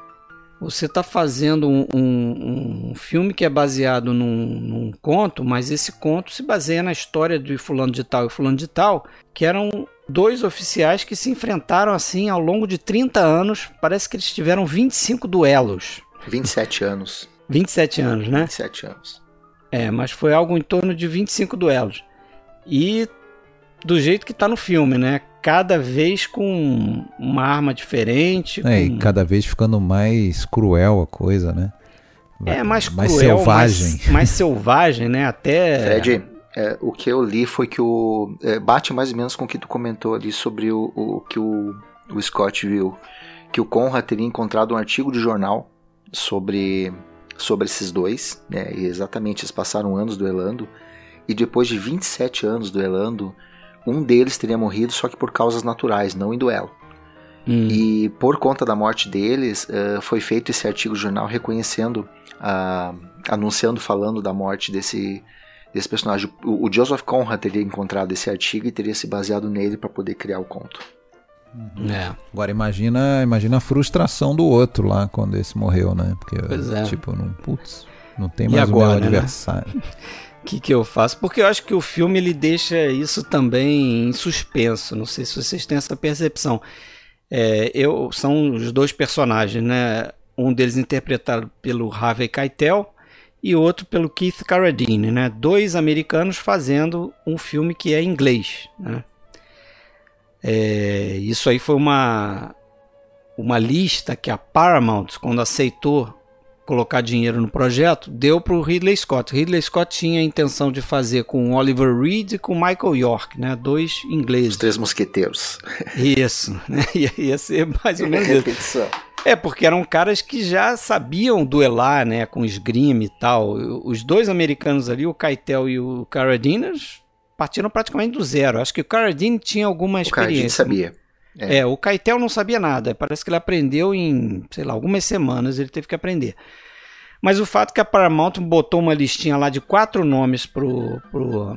Você está fazendo um, um, um, filme que é baseado num, num, conto, mas esse conto se baseia na história de fulano de tal e fulano de tal, que eram dois oficiais que se enfrentaram assim ao longo de 30 anos. Parece que eles tiveram 25 duelos.
27 anos.
27 anos, né?
27 anos.
É, mas foi algo em torno de 25 duelos. E do jeito que está no filme, né? Cada vez com uma arma diferente.
É,
com...
e cada vez ficando mais cruel a coisa, né?
É, mais, mais cruel, selvagem. Mais, mais, selvagem, né? Até.
Fred, é, o que eu li foi que o. É, bate mais ou menos com o que tu comentou ali sobre o, o que o, o Scott viu. Que o Conrad teria encontrado um artigo de jornal sobre, sobre esses dois, né? E exatamente, eles passaram anos duelando. E depois de 27 anos duelando, um deles teria morrido só que por causas naturais, não em duelo. Hum. E por conta da morte deles, uh, foi feito esse artigo jornal reconhecendo, uh, anunciando, falando da morte desse, desse personagem. O, o, Joseph Conrad teria encontrado esse artigo e teria se baseado nele para poder criar o conto.
Uhum. É. Agora imagina, imagina a frustração do outro lá quando esse morreu, né? Porque é. tipo, não, putz, não tem mais agora, o meu né? adversário. Né?
O que, que eu faço? Porque eu acho que o filme ele deixa isso também em suspenso. Não sei se vocês têm essa percepção. É, eu são os dois personagens, né? Um deles interpretado pelo Harvey Keitel e outro pelo Keith Carradine, né? Dois americanos fazendo um filme que é inglês, né? É, isso aí foi uma uma lista que a Paramount, quando aceitou colocar dinheiro no projeto, deu para o Ridley Scott. Ridley Scott tinha a intenção de fazer com Oliver Reed e com Michael York, né? Dois ingleses. Os
três mosqueteiros.
Isso, né? Ia, ia ser mais ou menos isso. É, porque eram caras que já sabiam duelar, né, com esgrima e tal. Os dois americanos ali, o Keitel e o Carradine, partiram praticamente do zero. Acho que o Carradine tinha alguma experiência.
O Carradine sabia.
É. é. o Keitel não sabia nada. Parece que ele aprendeu em, sei lá, algumas semanas ele teve que aprender. Mas o fato é que a Paramount botou uma listinha lá de quatro nomes pro, pro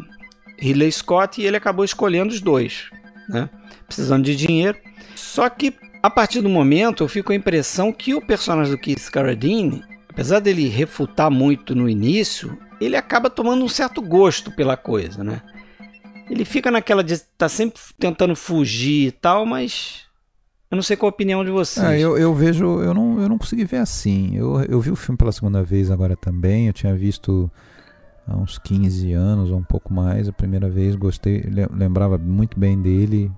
Ridley Scott e ele acabou escolhendo os dois, né? Precisando de dinheiro. Só que a partir do momento eu fico com a impressão que o personagem do Keith Carradine, apesar dele refutar muito no início, ele acaba tomando um certo gosto pela coisa, né? Ele fica naquela de tá sempre tentando fugir e tal, mas eu não sei qual a opinião de vocês.
É, eu, eu vejo, eu não, eu não consegui ver assim. Eu, eu vi o filme pela segunda vez agora também. Eu tinha visto há uns 15 anos ou um pouco mais. A primeira vez gostei, lembrava muito bem dele.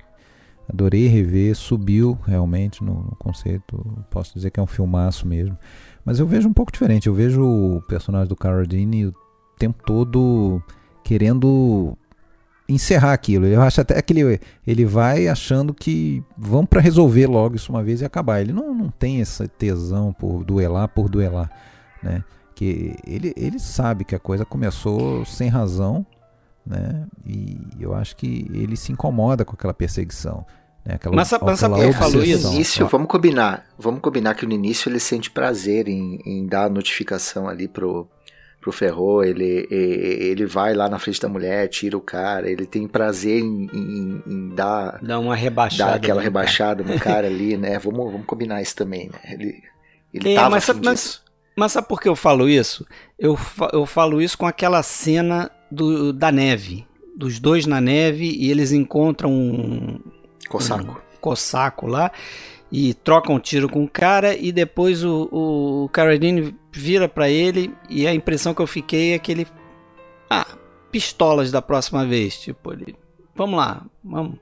Adorei rever, subiu realmente no, no conceito. Posso dizer que é um filmaço mesmo. Mas eu vejo um pouco diferente. Eu vejo o personagem do Carradine o tempo todo querendo encerrar aquilo. Eu acho até que ele, ele vai achando que vamos para resolver logo isso uma vez e acabar. Ele não, não tem essa tesão por duelar por duelar, né? Que ele, ele sabe que a coisa começou sem razão, né? E eu acho que ele se incomoda com aquela perseguição. Né? Aquela,
mas, mas eu falo isso?
No início, vamos combinar. Vamos combinar que no início ele sente prazer em, em dar a notificação ali pro, pro Ferro, ele, ele vai lá na frente da mulher, tira o cara, ele tem prazer em, em, em dar.
Dá uma rebaixada.
Dar aquela rebaixada no cara ali, né? Vamos, vamos combinar isso também, né? Ele, ele é, tava
mas, sabe, mas, mas sabe por que eu falo isso? Eu, eu falo isso com aquela cena do, da neve. Dos dois na neve e eles encontram um.
Cossaco.
Um cossaco lá e troca um tiro com o cara e depois o, o Carradine vira para ele e a impressão que eu fiquei é que ele ah, pistolas da próxima vez, tipo, ele, vamos lá, vamos.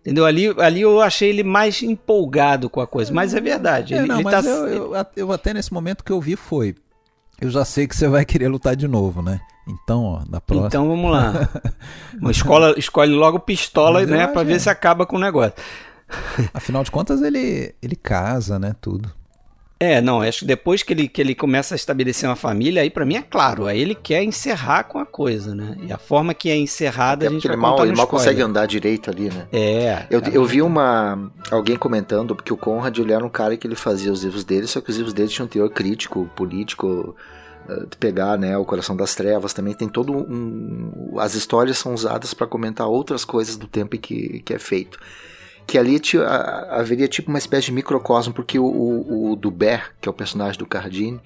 Entendeu? Ali, ali eu achei ele mais empolgado com a coisa, mas é verdade.
É,
ele,
não,
ele
mas
tá...
eu, eu, eu até nesse momento que eu vi foi. Eu já sei que você vai querer lutar de novo, né? Então, ó, na próxima.
Então vamos lá. Uma escola escolhe logo pistola,
Mas
né, para ver
que-
se acaba com o negócio.
Afinal de contas, ele, ele casa, né? Tudo.
É, não, acho que depois que ele, que ele começa a estabelecer uma família, aí pra mim é claro, aí ele quer encerrar com a coisa, né? E a forma que é encerrada
Até
a gente
porque
vai
ele mal, ele mal consegue andar direito ali, né?
É.
Eu,
cara,
eu vi uma alguém comentando que o Conrad ele era um cara que ele fazia os livros dele, só que os livros dele tinham um teor crítico, político, eh, de pegar, né, o Coração das Trevas, também tem todo um as histórias são usadas para comentar outras coisas do tempo em que, que é feito. Que ali ti- a- haveria tipo uma espécie de microcosmo, porque o, o, o Dubert, que é o personagem do Cardini,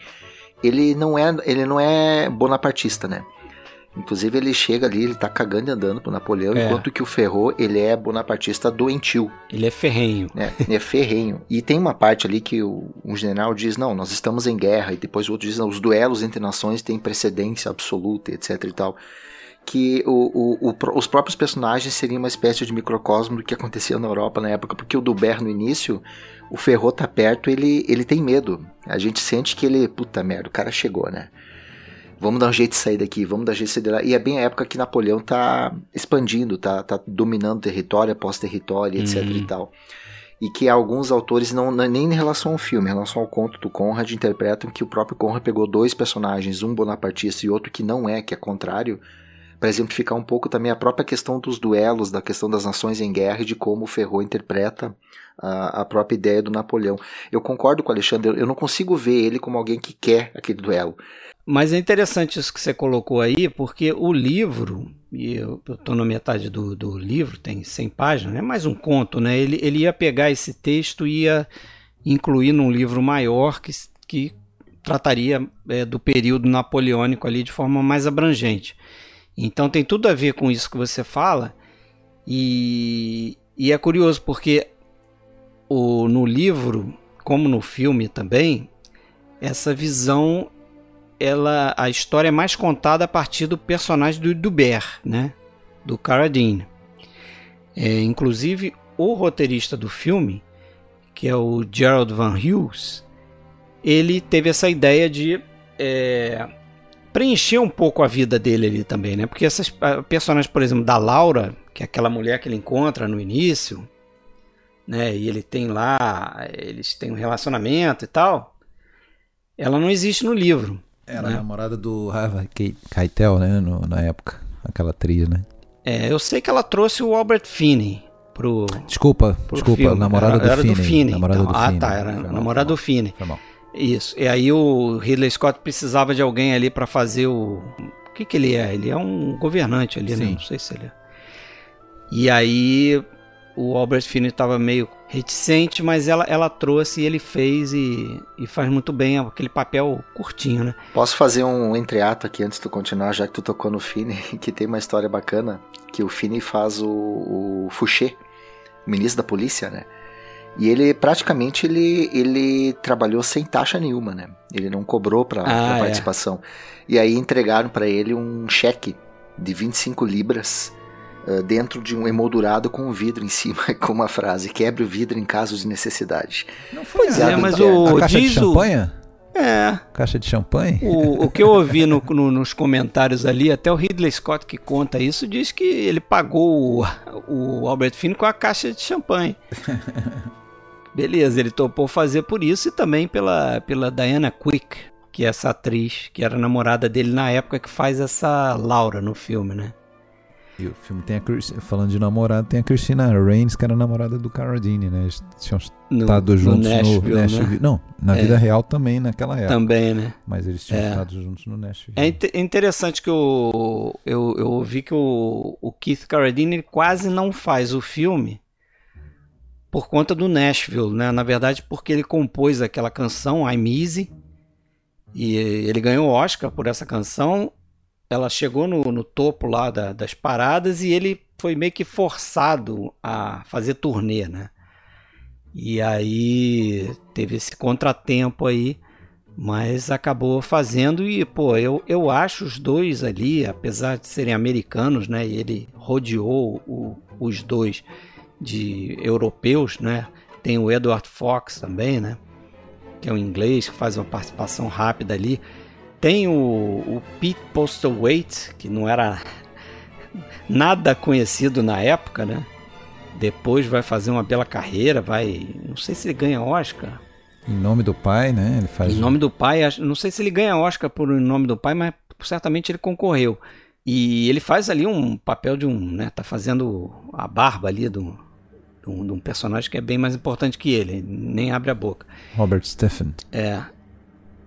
ele não é ele não é bonapartista, né? Inclusive ele chega ali, ele tá cagando e andando pro Napoleão,
É.
enquanto que o Ferrot, ele é bonapartista doentio,
Ele é ferrenho.
né? Ele é ferrenho. E tem uma parte ali que o, um general diz, não, nós estamos em guerra, e depois o outro diz, não, os duelos entre nações têm precedência absoluta, etc e tal. Que o, o- o os próprios personagens seriam uma espécie de microcosmo do que acontecia na Europa na época, porque o Dubert no início, o Ferrot tá perto, ele, ele tem medo. A gente sente que ele, puta merda, o cara chegou, né? Vamos dar um jeito de sair daqui, vamos dar um jeito de sair lá. E é bem a época que Napoleão tá expandindo, tá, tá dominando território após território, etc
Uhum.
e tal. E que alguns autores, não- nem em relação ao filme, em relação ao conto do Conrad, interpretam que o próprio Conrad pegou dois personagens, um bonapartista e outro que não é, que é contrário, para exemplificar um pouco também a própria questão dos duelos, da questão das nações em guerra e de como o Ferrot interpreta a, a própria ideia do Napoleão. Eu concordo com o Alexandre, eu não consigo ver ele como alguém que quer aquele duelo.
Mas é interessante isso que você colocou aí, porque o livro, e eu estou na metade do, do livro, tem 100 páginas, é mais um conto, né? Ele, ele ia pegar esse texto e ia incluir num livro maior que, que trataria é, do período napoleônico ali de forma mais abrangente. Então tem tudo a ver com isso que você fala, e, e é curioso porque o, no livro, como no filme também, essa visão ela a história é mais contada a partir do personagem do Dubert, né? Do Carradine. É, inclusive o roteirista do filme, que é o Gerald Van Hughes, ele teve essa ideia de é, preencher um pouco a vida dele ali também, né? Porque essas personagens, por exemplo, da Laura, que é aquela mulher que ele encontra no início, né? E ele tem lá, eles têm um relacionamento e tal. Ela não existe no livro.
Era
né?
a namorada do Harvey Ke- Keitel, né? no- na época. Aquela atriz, né?
É, eu sei que ela trouxe o Albert Finney pro,
Desculpa,
pro
desculpa,
filme.
namorada
era,
do
era
Finney.
do Finney.
Namorada
então.
do
ah,
Finney.
tá, era namorada do Finney.
Foi mal.
Isso. E aí o Ridley Scott precisava de alguém ali para fazer o. O que, que ele é? Ele é um governante ali, né? Não sei se ele é. E aí o Albert Finney estava meio reticente, mas ela, ela trouxe e ele fez e, e faz muito bem aquele papel curtinho, né?
Posso fazer um entreato aqui antes de tu continuar, já que tu tocou no Finney, que tem uma história bacana, que o Finney faz o, o Fouché, o ministro da polícia, né? E ele praticamente ele, ele trabalhou sem taxa nenhuma, né? Ele não cobrou pra,
Ah, é.
participação. E aí entregaram pra ele um cheque de 25 libras ah, dentro de um emoldurado com um vidro em cima, com uma frase: quebre o vidro em caso de necessidade.
Não foi
Pois
a-
é, mas o
a caixa de
diz o-
champanhe?
É,
Caixa de champanhe?
O, o que eu ouvi no- no- nos comentários ali, até o Ridley Scott que conta isso, diz que ele pagou o, o Albert Finney com a caixa de champanhe. Beleza, ele topou fazer por isso e também pela, pela Diana Quick, que é essa atriz que era namorada dele na época que faz essa Laura no filme, né?
E o filme tem a falando de namorado, tem a Christina Rains, que era namorada do Carradine, né? Eles tinham
No,
estado
no
juntos
Nashville,
no
né?
Nashville. Não, na
É.
vida real também naquela época.
Também, né?
Mas eles tinham
É.
estado juntos no Nashville.
É inte- interessante que o, eu, eu ouvi que o, o Keith Carradine quase não faz o filme por conta do Nashville, né? Na verdade, porque ele compôs aquela canção I'm Easy e ele ganhou o Oscar por essa canção. Ela chegou no, no topo lá da- das paradas e ele foi meio que forçado a fazer turnê, né? E aí teve esse contratempo aí mas acabou fazendo e, pô, eu, eu acho os dois ali, apesar de serem americanos, né, ele rodeou o- os dois de europeus, né? Tem o Edward Fox também, né? Que é um inglês que faz uma participação rápida ali. Tem o, o Pete Postlethwaite, que não era nada conhecido na época, né? Depois vai fazer uma bela carreira, vai. Não sei se ele ganha Oscar.
Em nome do pai, né? Ele faz.
Em nome do pai, não sei se ele ganha Oscar por Em nome do pai, mas certamente ele concorreu. E ele faz ali um papel de um, né? Tá fazendo a barba ali do, de um, de um personagem que é bem mais importante que ele, nem abre a boca.
Robert Stephen.
É.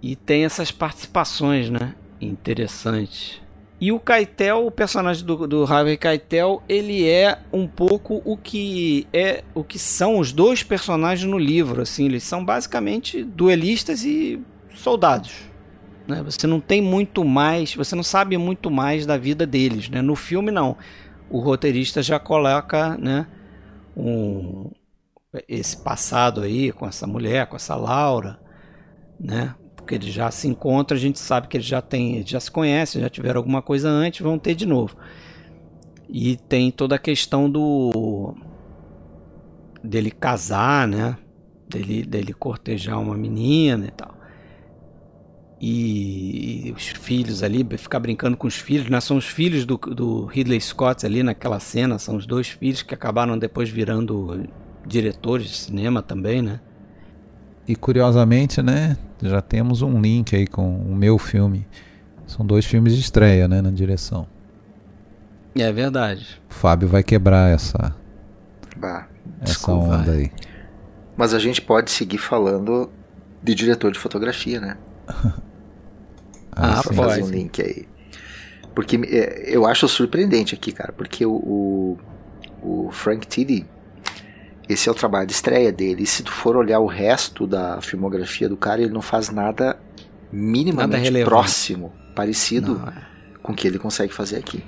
E tem essas participações, né? Interessantes. E o Keitel, o personagem do, do Harvey Keitel, ele é um pouco o que é o que são os dois personagens no livro, assim, eles são basicamente duelistas e soldados. Né? Você não tem muito mais, você não sabe muito mais da vida deles, né? No filme não. O roteirista já coloca, né, um esse passado aí com essa mulher, com essa Laura, né? porque eles já se encontram, a gente sabe que eles já têm, já se conhecem, já tiveram alguma coisa antes, vão ter de novo. E tem toda a questão do dele casar, né? Dele, dele cortejar uma menina e tal. E, os filhos ali, ficar brincando com os filhos, né? São os filhos do, do Ridley Scott ali naquela cena, são os dois filhos que acabaram depois virando diretores de cinema também, né?
E curiosamente, né, já temos um link aí com o meu filme. São dois filmes de estreia, né, na direção.
É verdade.
O Fábio vai quebrar essa
bah,
essa onda aí.
Mas a gente pode seguir falando de diretor de fotografia, né?
ah,
pode. Fazer um link aí. Porque é, eu acho surpreendente aqui, cara, porque o, o, o Frank Tilly esse é o trabalho de estreia dele. E se tu for olhar o resto da filmografia do cara, ele não faz nada minimamente nada próximo, parecido não, é. com o que ele consegue fazer aqui.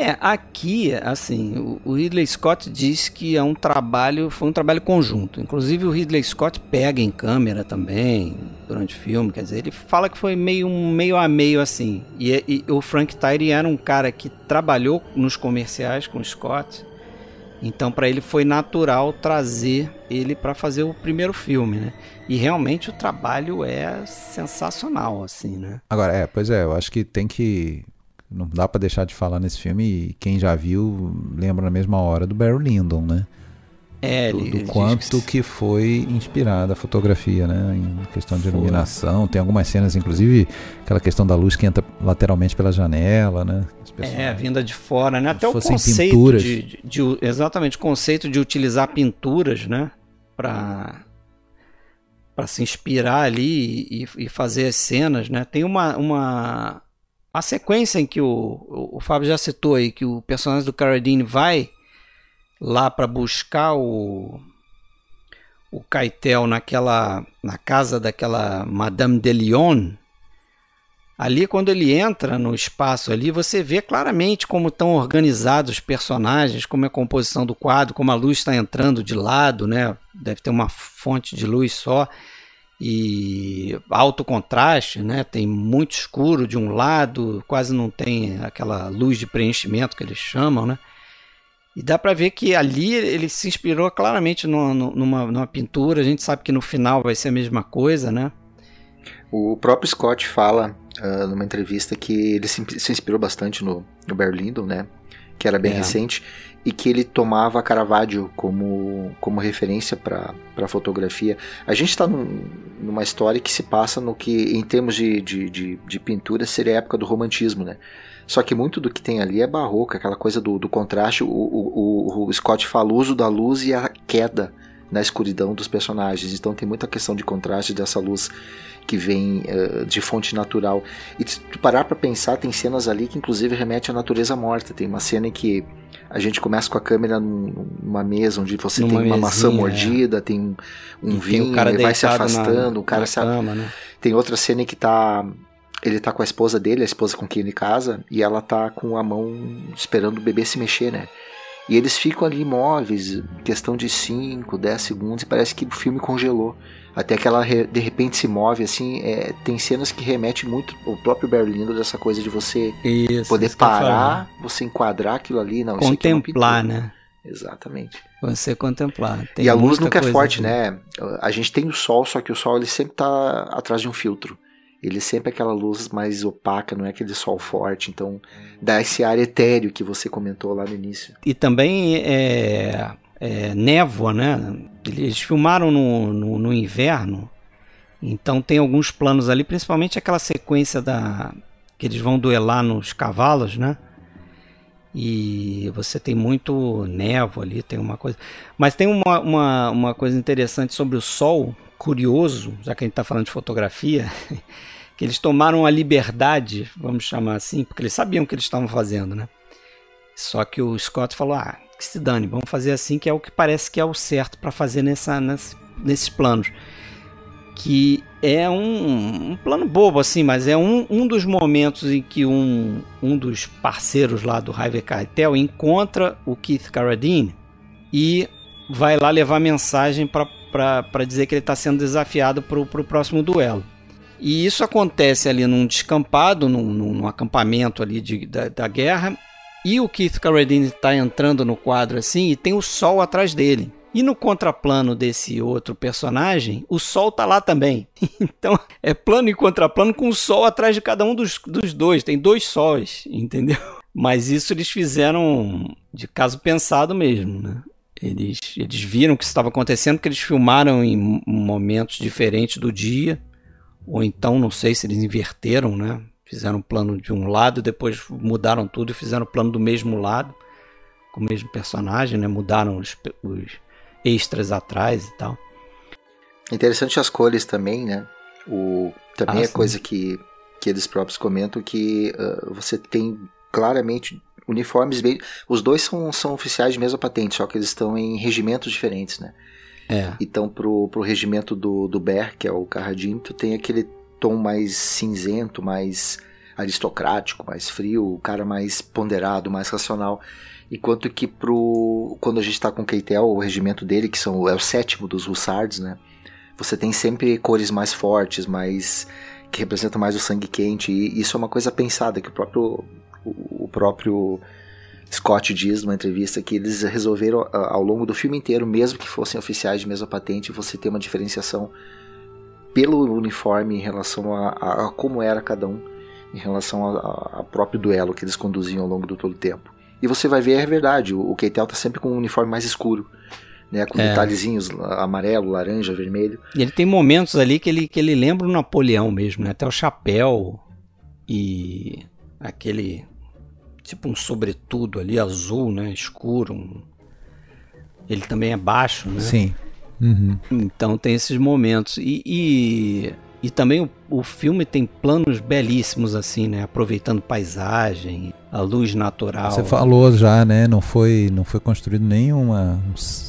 É, aqui, assim, o Ridley Scott diz que é um trabalho, foi um trabalho conjunto. Inclusive o Ridley Scott pega em câmera também durante o filme, quer dizer, ele fala que foi meio meio a meio assim. E, e o Frank Tyree era um cara que trabalhou nos comerciais com o Scott então, para ele foi natural trazer ele para fazer o primeiro filme, né? E realmente o trabalho é sensacional, assim, né?
Agora, é, pois é, eu acho que tem que. Não dá para deixar de falar nesse filme, e quem já viu lembra na mesma hora do Barry Lyndon, né?
É,
do, do quanto que... que... foi inspirada a fotografia, né? Em questão de iluminação. Tem algumas cenas, inclusive, aquela questão da luz que entra lateralmente pela janela, né?
É, vinda de fora, né? Até o conceito de, de, de, Exatamente, o conceito de utilizar pinturas, né? Para para se inspirar ali e, e, fazer as cenas, né? Tem uma, uma a sequência em que o, o, o Fábio já citou aí, que o personagem do Carradine vai lá para buscar o o Caitel naquela na casa daquela Madame de Lyon. Ali quando ele entra no espaço ali, você vê claramente como estão organizados os personagens, como é a composição do quadro, como a luz está entrando de lado, né? Deve ter uma fonte de luz só e alto contraste, né? Tem muito escuro de um lado, quase não tem aquela luz de preenchimento que eles chamam, né? E dá para ver que ali ele se inspirou claramente numa, numa, pintura. A gente sabe que no final vai ser a mesma coisa, né?
O próprio Scott fala uh, numa entrevista que ele se, se, inspirou bastante no, no Berlindo, né? Que era bem é. recente. E que ele tomava Caravaggio como, como referência para fotografia. A gente está num, numa história que se passa no que, em termos de, de, de, de pintura, seria a época do romantismo, né? Só que muito do que tem ali é barroco, aquela coisa do, do contraste. O, o, o, Scott fala o uso da luz e a queda na escuridão dos personagens. Então tem muita questão de contraste dessa luz que vem uh, de fonte natural. E se tu parar para pensar, tem cenas ali que inclusive remete à natureza morta. Tem uma cena em que a gente começa com a câmera numa mesa onde você Numa tem uma mesinha, maçã mordida, é. tem um, vinho, tem vai se afastando, na, o cara se cama, né? Tem outra cena em que tá ele tá com a esposa dele, a esposa com quem ele casa, e ela tá com a mão esperando o bebê se mexer, né? E eles ficam ali imóveis, questão de 5, 10 segundos, e parece que o filme congelou. Até que ela de repente se move, assim, é, tem cenas que remetem muito ao próprio Berlindo dessa coisa de você
isso,
poder parar, você enquadrar aquilo ali. Não,
é Contemplar, é né?
Exatamente.
Você contemplar.
Tem e a luz nunca é forte, aqui. né? A gente tem o sol, só que o sol ele sempre tá atrás de um filtro. Ele sempre é aquela luz mais opaca, não é aquele sol forte. Então dá esse ar etéreo que você comentou lá no início.
E também é, é névoa, né? Eles filmaram no, no, no inverno. Então tem alguns planos ali, principalmente aquela sequência da que eles vão duelar nos cavalos, né? e você tem muito névoa ali, tem uma coisa. Mas tem uma, uma, uma coisa interessante sobre o Sol, curioso, já que a gente está falando de fotografia, que eles tomaram a liberdade, vamos chamar assim, porque eles sabiam o que eles estavam fazendo, né? Só que o Scott falou: ah, que se dane, vamos fazer assim, que é o que parece que é o certo para fazer nessa, nessa, nesses planos que é um, um, plano bobo, assim, mas é um, um dos momentos em que um, um dos parceiros lá do Harvey Keitel encontra o Keith Carradine e vai lá levar mensagem para dizer que ele está sendo desafiado para o próximo duelo. E isso acontece ali num descampado, num, num acampamento ali de, da, da guerra, e o Keith Carradine está entrando no quadro assim e tem o sol atrás dele. E no contraplano desse outro personagem, o Sol tá lá também. Então é plano e contraplano com o Sol atrás de cada um dos, dos dois. Tem dois sóis, entendeu? Mas isso eles fizeram de caso pensado mesmo, né? Eles, eles viram o que estava acontecendo, porque eles filmaram em momentos diferentes do dia. Ou então, não sei se eles inverteram, né? Fizeram um plano de um lado, depois mudaram tudo e fizeram o plano do mesmo lado, com o mesmo personagem, né? Mudaram os, os extras atrás e tal.
Interessante as cores também, né? O, também ah, é sim. coisa que, que eles próprios comentam que uh, você tem claramente uniformes bem. Os dois são, são oficiais de mesma patente, só que eles estão em regimentos diferentes, né? É. Então, pro, pro regimento do, do Ber, que é o Carradine, tu tem aquele tom mais cinzento, mais aristocrático, mais frio, o cara mais ponderado, mais racional. Enquanto que pro, quando a gente está com o Keitel, o regimento dele, que são, é o sétimo dos Hussards, né? Você tem sempre cores mais fortes, mais que representam mais o sangue quente. E isso é uma coisa pensada que o próprio, o, o próprio Scott diz numa entrevista que eles resolveram ao longo do filme inteiro, mesmo que fossem oficiais de mesma patente, você ter uma diferenciação pelo uniforme em relação a, a, a como era cada um, em relação ao próprio duelo que eles conduziam ao longo do todo o tempo. E você vai ver, é verdade, o, o Keitel tá sempre com um uniforme mais escuro. Né, com é. detalhezinhos amarelo, laranja, vermelho.
E ele tem momentos ali que ele, que ele lembra o Napoleão mesmo, né? Até o chapéu e aquele tipo um sobretudo ali azul, né? Escuro. Um... Ele também é baixo, né?
Sim. Uhum.
Então tem esses momentos. E, e e também o, o filme tem planos belíssimos, assim, né? Aproveitando paisagem, a luz natural.
Você falou já, né? Não foi, não foi construído nenhuma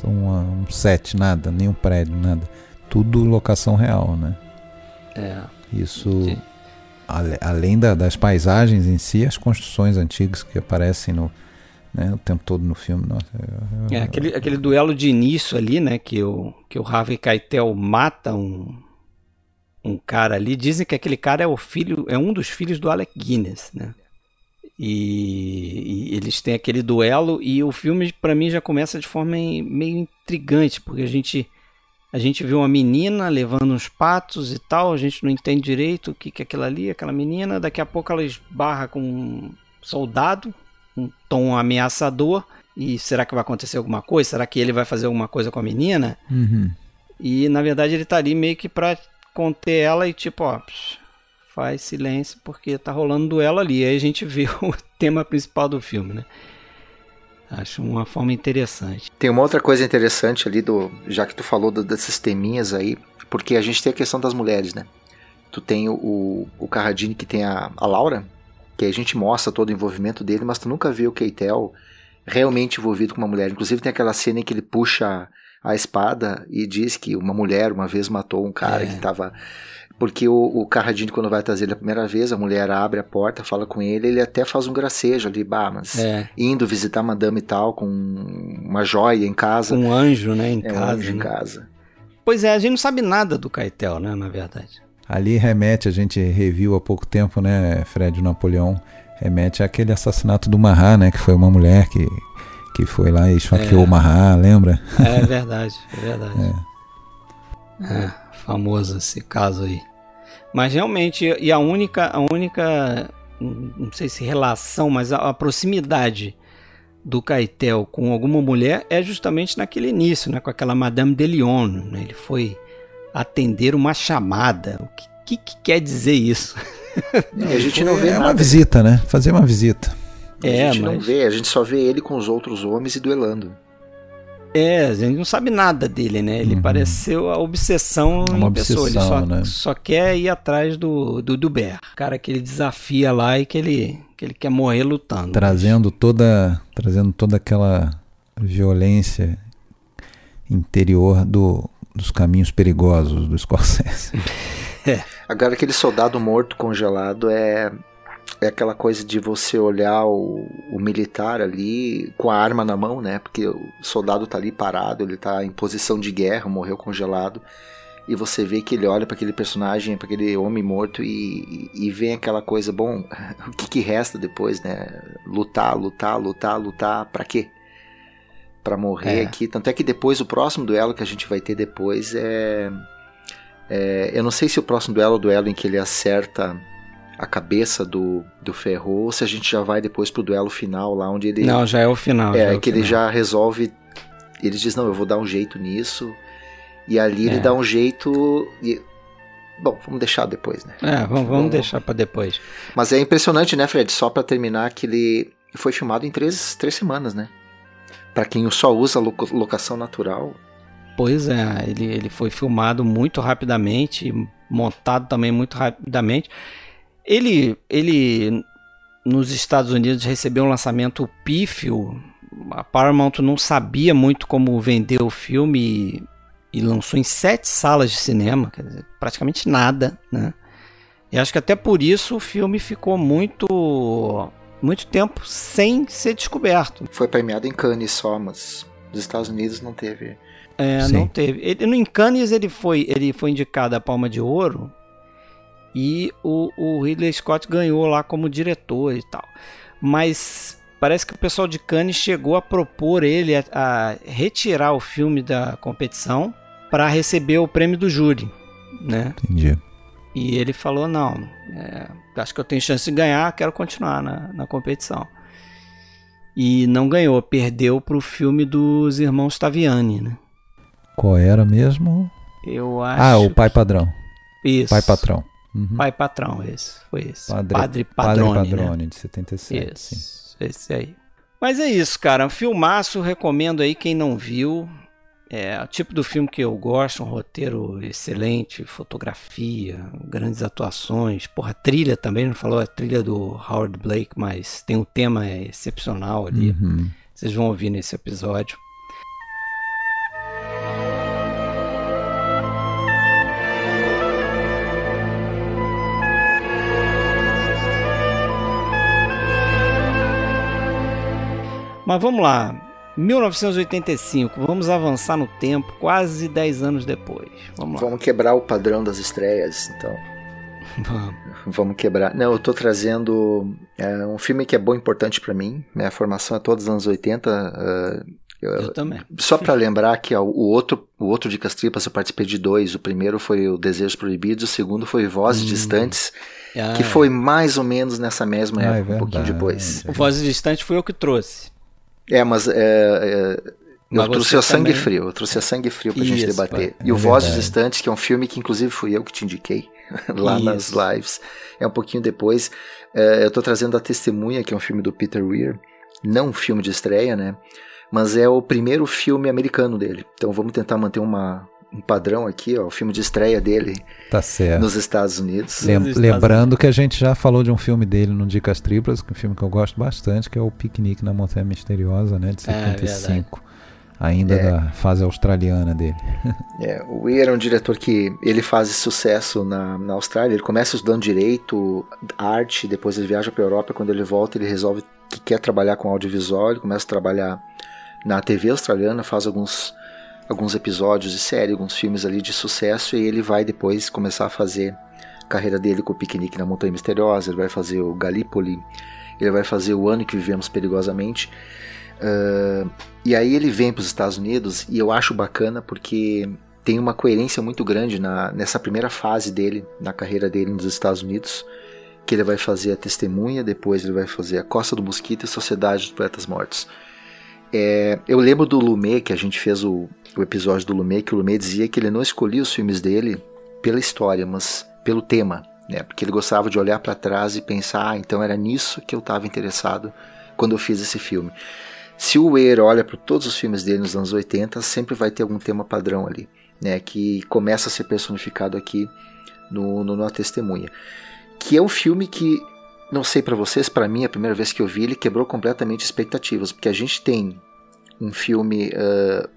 uma, um set, nada, nenhum prédio, nada. Tudo locação real, né?
É.
Isso. além da, das paisagens em si, as construções antigas que aparecem no, né, o tempo todo no filme. Nossa,
é, aquele, aquele duelo de início ali, né? Que o, que o Harvey Keitel mata um um cara ali. Dizem que aquele cara é o filho, é um dos filhos do Alec Guinness, né? E, e eles têm aquele duelo e o filme para mim já começa de forma meio intrigante, porque a gente a gente vê uma menina levando uns patos e tal, a gente não entende direito o que, que é aquilo ali, aquela menina, daqui a pouco ela esbarra com um soldado, um tom ameaçador, e será que vai acontecer alguma coisa? Será que ele vai fazer alguma coisa com a menina?
Uhum.
E na verdade ele tá ali meio que pra conter ela e tipo, ó, faz silêncio porque tá rolando duelo ali. Aí a gente vê o tema principal do filme, né? Acho uma forma interessante.
Tem uma outra coisa interessante ali do, já que tu falou do, desses teminhas aí, porque a gente tem a questão das mulheres, né? Tu tem o, o Carradine que tem a, a Laura, que a gente mostra todo o envolvimento dele, mas tu nunca vê o Keitel realmente envolvido com uma mulher. Inclusive tem aquela cena em que ele puxa a espada e diz que uma mulher uma vez matou um cara é. que estava porque o, o Carradine, quando vai trazer ele a primeira vez, a mulher abre a porta, fala com ele, ele até faz um gracejo ali, bah, mas
é.
indo visitar madame e tal, com uma joia em casa.
Um anjo, né, em
é,
casa.
Um anjo
né?
em casa.
Pois é, a gente não sabe nada do Caetel, né, na verdade.
Ali remete, a gente reviu há pouco tempo, né, Fred Napoleão, remete àquele assassinato do Marra, né, que foi uma mulher que que foi lá e esfaqueou é. o Mahá, lembra?
É verdade, é verdade. É. é. famoso esse caso aí. Mas realmente, e a única, a única, não sei se relação, mas a, a proximidade do Caetel com alguma mulher é justamente naquele início, né, com aquela Madame de Lyon. Né? Ele foi atender uma chamada. O que, que, que quer dizer isso?
a gente não vê
é
nada.
uma visita, né? Fazer uma visita.
É, a gente mas... não vê, a gente só vê ele com os outros homens e duelando.
É, a gente não sabe nada dele, né? Ele uhum. pareceu a obsessão
Uma em pessoa.
Ele só,
né?
só quer ir atrás do, do Duber. Cara que ele desafia lá e que ele, que ele quer morrer lutando.
Trazendo mas... toda, trazendo toda aquela violência interior do, dos caminhos perigosos do Scorsese.
é. Agora aquele soldado morto congelado é é aquela coisa de você olhar o, o, militar ali com a arma na mão, né? Porque o soldado tá ali parado, ele tá em posição de guerra, morreu congelado. E você vê que ele olha para aquele personagem, para aquele homem morto e, e, vem aquela coisa, bom, o que, que resta depois, né? Lutar, lutar, lutar, lutar, para quê? Para morrer é. aqui. Tanto é que depois, o próximo duelo que a gente vai ter depois é. é eu não sei se o próximo duelo é o duelo em que ele acerta a cabeça do, do Ferro, ou se a gente já vai depois pro duelo final lá onde ele.
Não, já é o final.
É,
é
que
final.
ele já resolve. Ele diz, não, eu vou dar um jeito nisso. E ali é. ele dá um jeito. E... Bom, vamos deixar depois, né?
É, vamos, vamos deixar para depois.
Mas é impressionante, né, Fred? Só para terminar, que ele foi filmado em três, três semanas, né? Para quem só usa locação natural.
Pois é, ele, ele foi filmado muito rapidamente, montado também muito rapidamente. Ele, ele nos Estados Unidos recebeu um lançamento pífio. A Paramount não sabia muito como vender o filme e, e lançou em sete salas de cinema, dizer, praticamente nada, né? E acho que até por isso o filme ficou muito muito tempo sem ser descoberto.
Foi premiado em Cannes só, mas nos Estados Unidos não teve.
É, Sim. não teve. Ele, no em Cannes ele foi ele foi indicado a Palma de Ouro e o, o Ridley Scott ganhou lá como diretor e tal. Mas parece que o pessoal de Cannes chegou a propor ele a, a retirar o filme da competição para receber o prêmio do júri, né?
Entendi.
E ele falou não, é, acho que eu tenho chance de ganhar, quero continuar na, na competição. E não ganhou, perdeu para o filme dos irmãos Taviani, né?
Qual era mesmo?
Eu acho.
Ah, o pai padrão.
Isso.
Pai patrão.
Uhum. Pai Patrão, esse. Foi esse.
Padre, Padre Padrone. Padre Padrone,
né?
de 77.
Esse, sim. esse aí. Mas é isso, cara. Um filmaço, recomendo aí quem não viu. É o tipo do filme que eu gosto, um roteiro excelente, fotografia, grandes atuações. Porra, trilha também, não falou a trilha do Howard Blake, mas tem um tema excepcional ali. Uhum. Vocês vão ouvir nesse episódio. Mas vamos lá. 1985, vamos avançar no tempo, quase 10 anos depois. Vamos,
vamos quebrar o padrão das estreias, então.
Vamos.
Vamos quebrar. Não, eu tô trazendo é, um filme que é bom e importante para mim. Minha formação é todos os anos 80. Uh,
eu, eu, também.
Só para lembrar que ó, o outro o outro de Castripas eu participei de dois. O primeiro foi o Desejos Proibidos, o segundo foi Vozes hum. Distantes. Ah, que foi mais ou menos nessa mesma ah, época, é um pouquinho depois.
O Vozes Distantes foi eu que trouxe.
É, mas é, é, eu trouxe a sangue também... frio, eu trouxe a sangue frio pra Isso, gente debater. É, e o Vozes Distantes, que é um filme que inclusive fui eu que te indiquei lá Isso. nas lives, é um pouquinho depois. É, eu tô trazendo a Testemunha, que é um filme do Peter Weir, não um filme de estreia, né? Mas é o primeiro filme americano dele. Então vamos tentar manter uma, um padrão aqui, ó, o filme de estreia dele
tá certo.
nos Estados Unidos.
Lem Estados lembrando Unidos. que a gente já falou de um filme dele no Dicas Triplas, que é um filme que eu gosto bastante, que é o Piquenique na Montanha Misteriosa, né, de 75. É, ainda é. da fase australiana dele.
é, o Weir é um diretor que ele faz sucesso na, na Austrália. Ele começa estudando direito, arte, depois ele viaja para a Europa. Quando ele volta, ele resolve que quer trabalhar com audiovisual. Ele começa a trabalhar na TV australiana, faz alguns alguns episódios de série, alguns filmes ali de sucesso e ele vai depois começar a fazer a carreira dele com o Piquenique na Montanha Misteriosa, ele vai fazer o Gallipoli, ele vai fazer o Ano que Vivemos Perigosamente. Uh, e aí ele vem para os Estados Unidos e eu acho bacana porque tem uma coerência muito grande na, nessa primeira fase dele, na carreira dele nos Estados Unidos, que ele vai fazer a Testemunha, depois ele vai fazer a Costa do Mosquito e Sociedade dos Poetas Mortos. É, eu lembro do Lumet, que a gente fez o, o episódio do Lumet, que o Lumet dizia que ele não escolhia os filmes dele pela história, mas pelo tema, né? Porque ele gostava de olhar para trás e pensar, ah, então era nisso que eu estava interessado quando eu fiz esse filme. Se o Weir olha para todos os filmes dele nos anos 80, sempre vai ter algum tema padrão ali, né? Que começa a ser personificado aqui no, no, no Testemunha. Que é um filme que não sei para vocês, para mim, a primeira vez que eu vi, ele quebrou completamente expectativas, porque a gente tem um filme uh,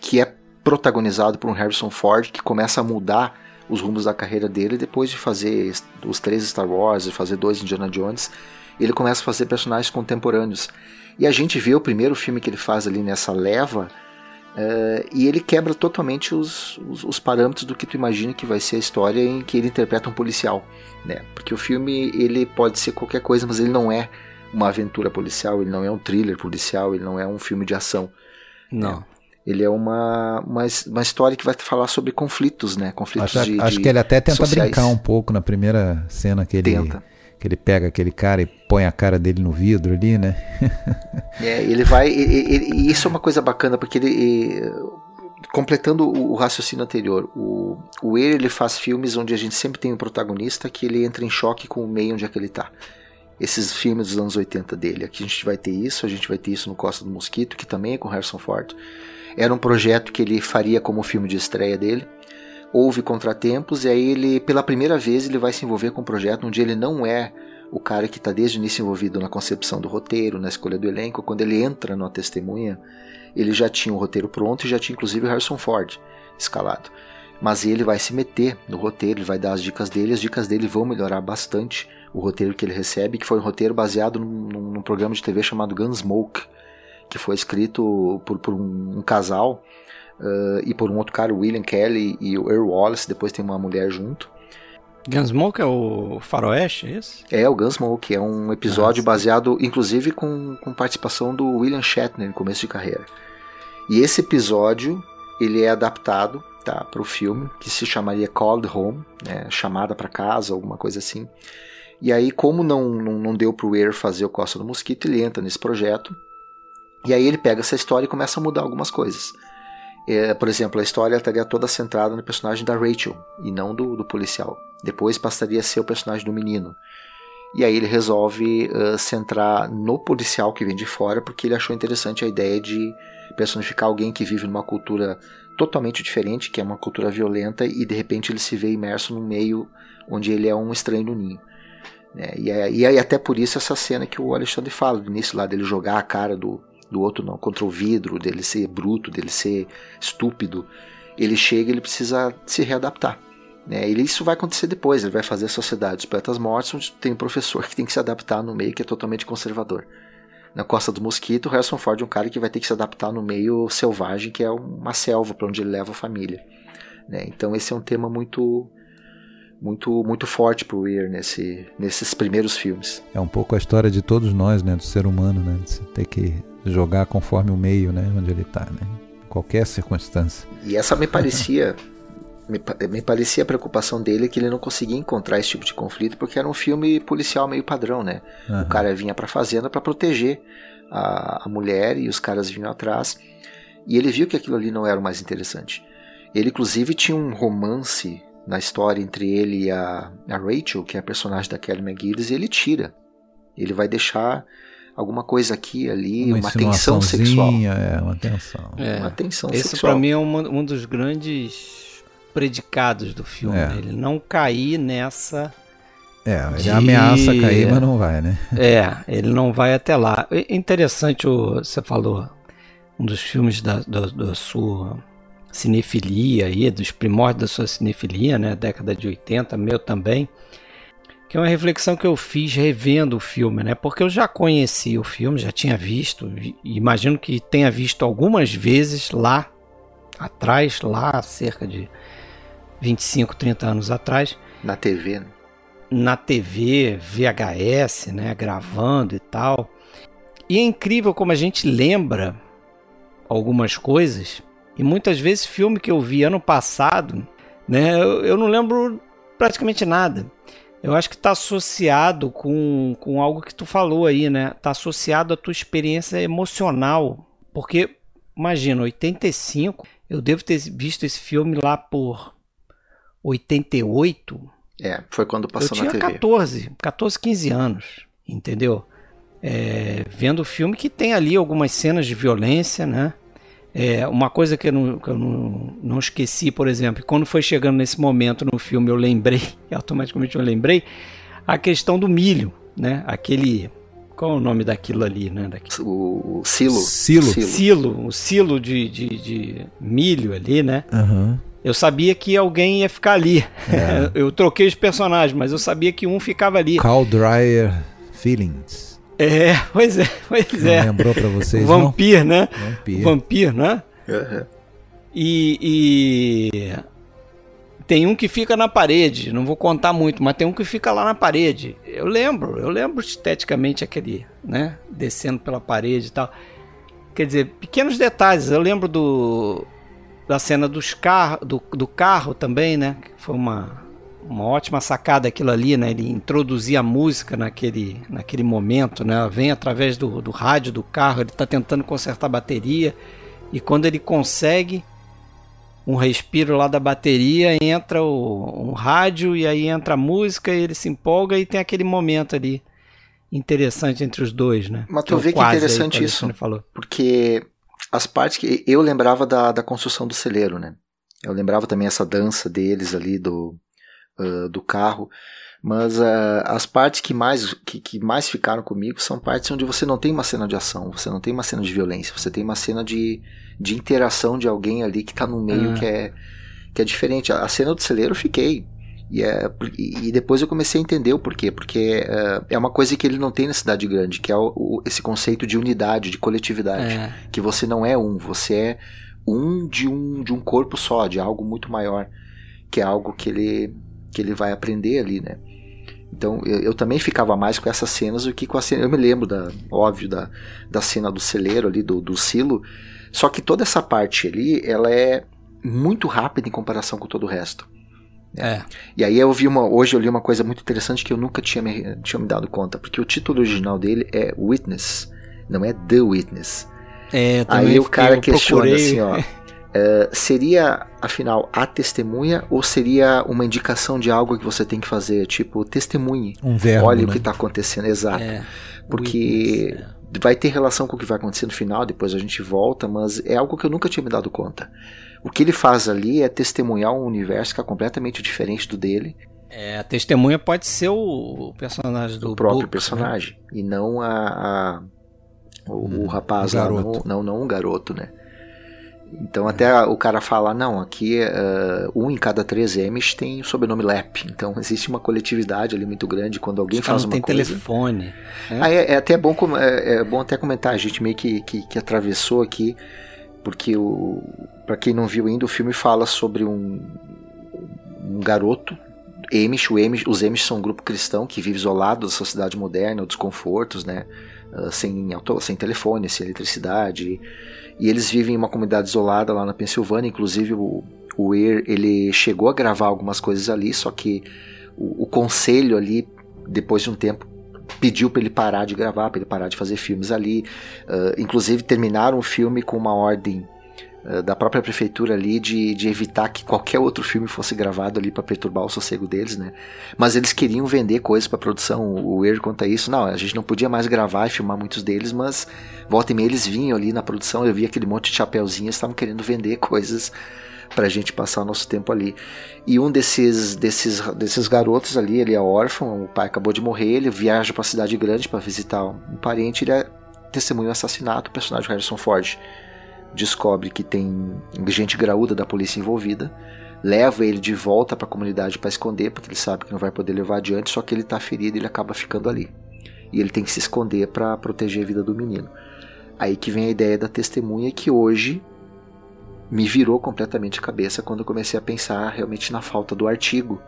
que é protagonizado por um Harrison Ford que começa a mudar os rumos da carreira dele depois de fazer os três Star Wars e fazer dois Indiana Jones. Ele começa a fazer personagens contemporâneos. E a gente vê o primeiro filme que ele faz ali nessa leva Uh, e ele quebra totalmente os, os, os, parâmetros do que tu imagina que vai ser a história em que ele interpreta um policial, né? Porque o filme ele pode ser qualquer coisa, mas ele não é uma aventura policial, ele não é um thriller policial, ele não é um filme de ação.
Não. Né?
Ele é uma, uma, uma história que vai falar sobre conflitos, né? Conflitos
acho,
de,
acho
de
que ele até tenta
sociais.
brincar um pouco na primeira cena que ele
Tenta
que ele pega aquele cara e põe a cara dele no vidro ali, né?
é, ele vai. E isso é uma coisa bacana, porque ele. completando o, raciocínio anterior, o, o Weir, ele faz filmes onde a gente sempre tem um protagonista que ele entra em choque com o meio onde é que ele está. Esses filmes dos anos 80 dele. Aqui a gente vai ter isso, a gente vai ter isso no Costa do Mosquito, que também é com Harrison Ford. Era um projeto que ele faria como filme de estreia dele houve contratempos e aí ele, pela primeira vez, ele vai se envolver com um projeto onde ele não é o cara que está desde o início envolvido na concepção do roteiro, na escolha do elenco. Quando ele entra na testemunha, ele já tinha o roteiro pronto e já tinha inclusive o Harrison Ford escalado. Mas ele vai se meter no roteiro, ele vai dar as dicas dele, as dicas dele vão melhorar bastante o roteiro que ele recebe, que foi um roteiro baseado num, num programa de TV chamado Gunsmoke, que foi escrito por, por um, um casal uh, e por um outro cara, o William Kelly e o Earl Wallace, depois tem uma mulher junto.
Gunsmoke é o faroeste, é isso?
É, o Gunsmoke, é um episódio baseado, inclusive, com, com participação do William Shatner no começo de carreira. E esse episódio, ele é adaptado tá, para o filme, que se chamaria Called Home, né, chamada para casa, alguma coisa assim. E aí, como não, não, não deu para o Weir fazer o Costa do Mosquito, ele entra nesse projeto, e aí ele pega essa história e começa a mudar algumas coisas. É, por exemplo, a história estaria toda centrada no personagem da Rachel e não do, do policial. Depois passaria a ser o personagem do menino. E aí ele resolve uh, centrar no policial que vem de fora, porque ele achou interessante a ideia de personificar alguém que vive numa cultura totalmente diferente, que é uma cultura violenta, e de repente ele se vê imerso num meio onde ele é um estranho no ninho. É, e, é até por isso essa cena que o Alexandre fala, no início lá dele jogar a cara do, do outro não, contra o vidro, dele ser bruto, dele ser estúpido, ele chega ele precisa se readaptar. Né? Isso vai acontecer depois, ele vai fazer a Sociedade dos Poetas Mortos, onde tem um professor que tem que se adaptar no meio que é totalmente conservador. Na Costa do Mosquito, Harrison Ford é um cara que vai ter que se adaptar no meio selvagem, que é uma selva para onde ele leva a família. Né? Então esse é um tema muito muito muito forte para o Weir nesse, nesses primeiros filmes.
É um pouco a história de todos nós, né, do ser humano, né, de ter que jogar conforme o meio, né, onde ele está, né, qualquer circunstância.
E essa me parecia me, me parecia a preocupação dele que ele não conseguia encontrar esse tipo de conflito porque era um filme policial meio padrão, né? Uhum. O cara vinha para fazenda para proteger a, a mulher e os caras vinham atrás e ele viu que aquilo ali não era o mais interessante. Ele inclusive tinha um romance na história entre ele e a, a Rachel, que é a personagem da Kelly McGillis, e ele tira. Ele vai deixar alguma coisa aqui ali, uma, uma tensão sexual.
É, uma tensão.
É, uma tensão Esse sexual. Esse pra mim é um, um dos grandes predicados do filme. É. Né? Ele não cair nessa.
É, ele de... ameaça cair, mas não vai, né?
É, ele não vai até lá. É interessante, o, você falou, um dos filmes da, da, da sua cinefilia aí, dos primórdios da sua cinefilia, né, década de 80, meu também, que é uma reflexão que eu fiz revendo o filme, né, porque eu já conhecia o filme, já tinha visto, imagino que tenha visto algumas vezes lá atrás, lá cerca de 25, 30 anos atrás.
Na TV, né?
Na TV, VHS, né, gravando e tal. E é incrível como a gente lembra algumas coisas. E muitas vezes filme que eu vi ano passado, né, eu, eu não lembro praticamente nada. Eu acho que está associado com, com algo que tu falou aí, né? Está associado à tua experiência emocional. Porque, imagina, 85, eu devo ter visto esse filme lá por 88.
É, foi quando passou
eu
na
tinha
TV.
14, 14, 15 anos, entendeu? É, vendo o filme que tem ali algumas cenas de violência, né? É, uma coisa que eu, não, que eu não, não esqueci, por exemplo, quando foi chegando nesse momento no filme, eu lembrei, automaticamente eu lembrei, a questão do milho, né? Aquele. Qual é o nome daquilo ali, né? Daquilo.
O, o silo.
Silo.
Silo, o silo de, de, de milho ali, né?
Aham.
Eu sabia que alguém ia ficar ali.
É.
eu troquei os personagens, mas eu sabia que um ficava ali.
Call Dryer Feelings.
É, pois é, pois
Não
é.
lembrou pra vocês,
Vampir, né?
não? Vampir.
Vampir, né? E, e tem um que fica na parede, não vou contar muito, mas tem um que fica lá na parede. Eu lembro, eu lembro esteticamente aquele, né, descendo pela parede e tal. Quer dizer, pequenos detalhes. Eu lembro do da cena dos carro, do, do carro também, né? Que foi uma, uma ótima sacada aquilo ali, né? Ele introduzir a música naquele, naquele momento, né? Ela vem através do, do rádio do carro, ele está tentando consertar a bateria e quando ele consegue um respiro lá da bateria, entra o, um rádio e aí entra a música e ele se empolga e tem aquele momento ali interessante entre os dois, né?
Mas tu
é
vê que
aí
interessante
o
isso.
Falou.
Porque as partes que eu lembrava da, da construção do celeiro, né? Eu lembrava também essa dança deles ali do, ah, do carro. Mas ah, as partes que mais, que, que mais ficaram comigo são partes onde você não tem uma cena de ação, você não tem uma cena de violência, você tem uma cena de, de interação de alguém ali que tá no meio
Ah.
que, é, que é diferente. A cena do celeiro eu fiquei. E, é, e depois eu comecei a entender o porquê. Porque ah, é uma coisa que ele não tem na cidade grande, que é o- o- esse conceito de unidade, de coletividade
É,
que você não é um, você é um de um de um corpo só, de algo muito maior, que é algo que ele que ele vai aprender ali, né? Então eu, eu também ficava mais com essas cenas do que com a cena. Eu me lembro da, óbvio, da, da cena do celeiro ali, do, do silo. Só que toda essa parte ali, ela é muito rápida em comparação com todo o resto.
é.
E aí eu vi uma, hoje eu li uma coisa muito interessante que eu nunca tinha me, tinha me dado conta, porque o título original dele é Witness, não é The Witness.
É,
Aí o cara questiona
procurei-
assim, ó. é, seria, afinal, a testemunha ou seria uma indicação de algo que você tem que fazer? Tipo, testemunhe.
Um verbo,
Olha
né?
o que está acontecendo, exato.
É,
Porque
witness,
vai ter relação com o que vai acontecer no final, depois a gente volta, mas é algo que eu nunca tinha me dado conta. O que ele faz ali é testemunhar um universo que é completamente diferente do dele,
É, a testemunha pode ser o personagem do
o próprio
Book, né?
personagem, e não a, a- o,
Hum,
o rapaz
o
lá, não,
garoto.
não, não um garoto, né? Então até o cara fala, não, aqui eh, um em cada três M's tem o sobrenome Lep. Então existe uma coletividade ali muito grande quando alguém faz uma
tem
coisa.
telefone. né?
Ah, é, é até bom, é, é bom até comentar, a gente meio que, que, que atravessou aqui, porque o para quem não viu ainda, o filme fala sobre um, um garoto, Amish, os Amish são um grupo cristão que vive isolado da sociedade moderna, dos confortos, né, sem, auto, sem telefone, sem eletricidade, e eles vivem em uma comunidade isolada lá na Pensilvânia, inclusive o, o Weir, ele chegou a gravar algumas coisas ali, só que o, o conselho ali, depois de um tempo, pediu para ele parar de gravar, para ele parar de fazer filmes ali. Uh, inclusive terminaram o filme com uma ordem da própria prefeitura ali de, de evitar que qualquer outro filme fosse gravado ali para perturbar o sossego deles, né? Mas eles queriam vender coisas para produção. O Weir conta isso. Não, a gente não podia mais gravar e filmar muitos deles, mas volta e meia eles vinham ali na produção. Eu vi aquele monte de chapéuzinhos, estavam querendo vender coisas pra gente passar o nosso tempo ali. E um desses, desses, desses garotos ali, ele é órfão, o pai acabou de morrer, ele viaja pra cidade grande para visitar um parente, ele é testemunho do assassinato, o personagem Harrison Ford descobre que tem gente graúda da polícia envolvida, leva ele de volta para a comunidade para esconder, porque ele sabe que não vai poder levar adiante, só que ele tá ferido e ele acaba ficando ali. E ele tem que se esconder para proteger a vida do menino. Aí que vem a ideia da testemunha que hoje me virou completamente a cabeça quando eu comecei a pensar realmente na falta do artigo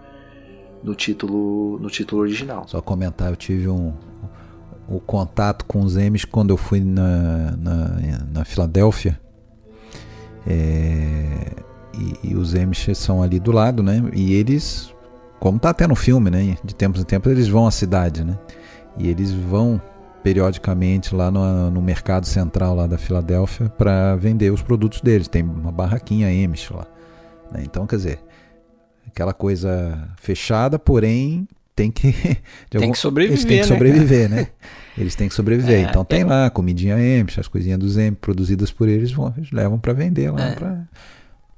no título no título original.
Só comentar, eu tive um, o contato com os M's quando eu fui na, na, na Filadélfia. É, e, e, os M's são ali do lado, né? E eles, como tá até no filme, né? De tempos em tempos eles vão à cidade, né? E eles vão periodicamente lá no, no mercado central lá da Filadélfia para vender os produtos deles. Tem uma barraquinha Amish lá. Né? Então, quer dizer, aquela coisa fechada, porém tem que
tem algum, que sobreviver,
eles têm que
né,
sobreviver, né? Eles têm que sobreviver. É, então tem é... lá comidinha Amish, as coisinhas dos Amish produzidas por eles, vão, eles levam para vender lá é. para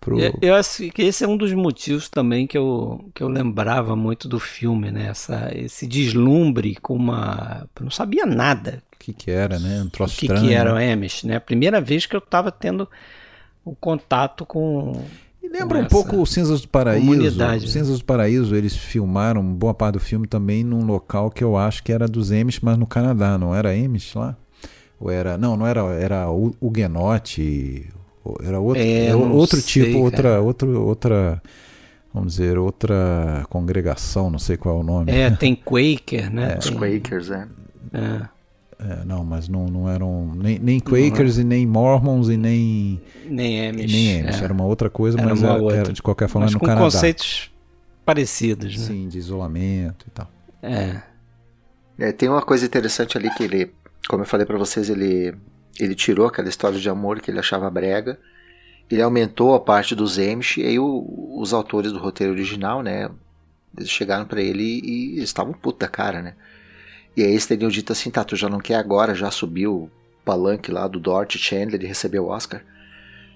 Pro... Eu, eu, acho que esse é um dos motivos também que eu, que eu lembrava muito do filme, né? Essa, esse deslumbre com uma. Eu não sabia nada.
O que, que era, né? Um troço
o que, que era o Amish, né? A primeira vez que eu estava tendo o contato com.
E lembra um pouco o Cinzas do Paraíso. Comunidade, né? Cinzas do Paraíso, eles filmaram boa parte do filme também num local que eu acho que era dos Amish, mas no Canadá, não era Amish lá? Ou era. Não, não era. Era o Huguenote era outro, é, outro tipo, sei, outra, outra, outra, vamos dizer, outra congregação, não sei qual é o nome.
É, tem Quaker, né?
É, Os Quakers, é.
é. É, não, mas não, não eram nem, nem Quakers não, e nem Mormons e nem
nem Amish.
Nem Amish. É. Era uma outra coisa, era mas era, outra. era, de qualquer forma mas no com Canadá.
conceitos parecidos, né?
Sim, de isolamento e tal.
É.
é. Tem uma coisa interessante ali que ele, como eu falei para vocês, ele ele tirou aquela história de amor que ele achava brega, ele aumentou a parte dos Amish, e aí o, os autores do roteiro original, né, eles chegaram para ele e, e estavam puta da cara, né. E aí eles teriam dito assim, tá, tu já não quer agora, já subiu o palanque lá do Dorothy Chandler e recebeu o Oscar.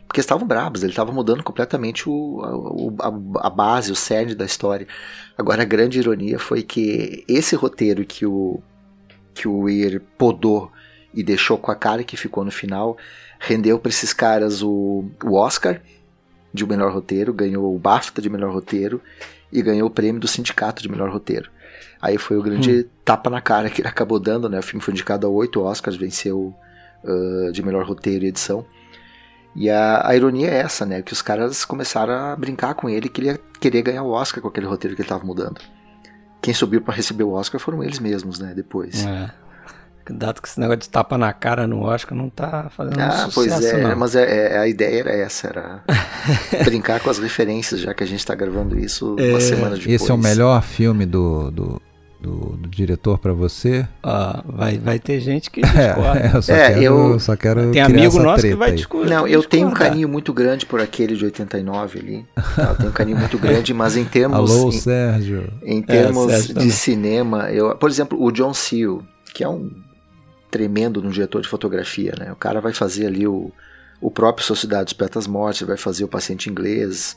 Porque estavam bravos, ele estava mudando completamente o, a, a, base, o cerne da história. Agora a grande ironia foi que esse roteiro que o, que o Weir podou e deixou com a cara que ficou no final, rendeu para esses caras o, o Oscar de melhor roteiro, ganhou o BAFTA de melhor roteiro e ganhou o prêmio do sindicato de melhor roteiro. Aí foi o grande hum. Tapa na cara que ele acabou dando, né? O filme foi indicado a oito Oscars, venceu uh, de melhor roteiro e edição. E a, a, ironia é essa, né? Que os caras começaram a brincar com ele que ele ia querer ganhar o Oscar com aquele roteiro que ele estava mudando. Quem subiu para receber o Oscar foram eles mesmos, né? Depois.
É. Dado que esse negócio de tapa na cara no Oscar não tá fazendo ah, sucesso,
pois é,
não.
mas é, é, a ideia era essa, era brincar com as referências, já que a gente está gravando isso é, uma semana depois.
Esse é o melhor filme do, do, do, do diretor para você?
Ah, vai, vai ter gente que discorda.
É, eu só é, quero, eu, só quero
Tem amigo nosso que vai discordar.
Não, eu tenho um carinho muito grande por aquele de 89 ali. Tá? Eu tenho um carinho muito grande, mas em termos...
Alô,
em,
Sérgio.
Em termos é, Sérgio de também. cinema, eu, por exemplo, o John Seal, que é um tremendo no diretor de fotografia, né? O cara vai fazer ali o, o próprio Sociedade dos Poetas Mortos, vai fazer o Paciente Inglês,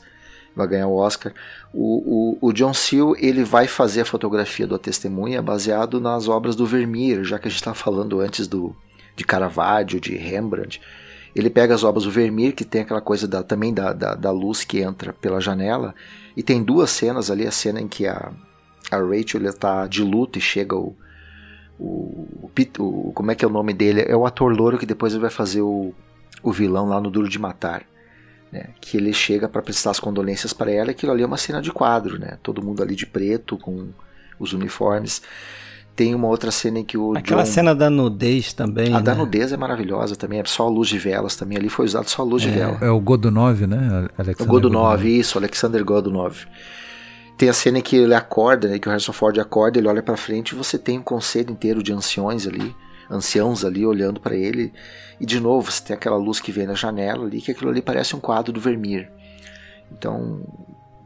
vai ganhar o Oscar. O, o, o John Seal ele vai fazer a fotografia do A Testemunha baseado nas obras do Vermeer, já que a gente estava falando antes do de Caravaggio, de Rembrandt. Ele pega as obras do Vermeer, que tem aquela coisa da, também da, da, da luz que entra pela janela, e tem duas cenas ali, a cena em que a, a Rachel está de luto e chega o, o, o, como é que é o nome dele? É o ator louro que depois ele vai fazer o, o vilão lá no Duro de Matar. Né? Que ele chega para prestar as condolências para ela, e aquilo ali é uma cena de quadro, né? Todo mundo ali de preto, com os uniformes. Tem uma outra cena em que o.
Aquela
John...
cena da nudez também.
A
né?
da nudez é maravilhosa também, é só a luz de velas também. Ali foi usado só a luz
é,
de vela.
É o Godunov, né?
Alexander o Godunov, Godunov, isso, Alexander Godunov. Tem a cena em que ele acorda, né, que o Harrison Ford acorda, ele olha para frente e você tem um conselho inteiro de anciões ali, anciãos ali olhando para ele. E de novo, você tem aquela luz que vem na janela ali, que aquilo ali parece um quadro do Vermeer. Então,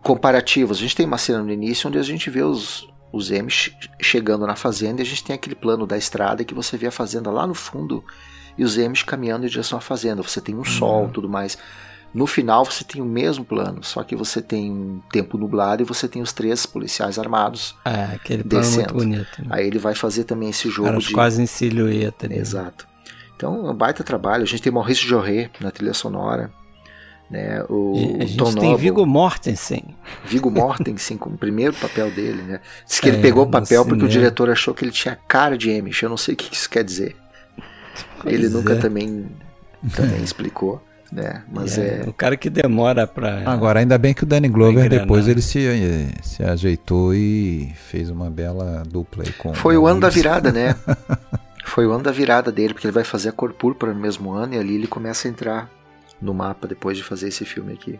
comparativos. A gente tem uma cena no início onde a gente vê os, os M chegando na fazenda e a gente tem aquele plano da estrada que você vê a fazenda lá no fundo e os M caminhando em direção à fazenda. Você tem um uhum. sol tudo mais. No final você tem o mesmo plano, só que você tem um tempo nublado e você tem os três policiais armados.
É, aquele plano descendo. muito bonito. Né?
Aí ele vai fazer também esse jogo
Caras
de
quase em silhueta. Né?
Exato. Então, é um baita trabalho. A gente tem Maurício Jorré na trilha sonora. Né? O,
e a gente Tom tem Noble, Viggo Mortensen.
Viggo Mortensen como primeiro papel dele. Né? Diz que é, ele pegou o papel porque cinema. o diretor achou que ele tinha cara de Amish. Eu não sei o que isso quer dizer. Pois ele nunca é. também, também explicou né? Mas é,
é, O cara que demora pra.
Agora, ainda bem que o Danny Glover depois ele se, se ajeitou e fez uma bela dupla aí com.
Foi o ano da virada, né? Foi o ano da virada dele, porque ele vai fazer a cor púrpura no mesmo ano e ali ele começa a entrar no mapa depois de fazer esse filme aqui.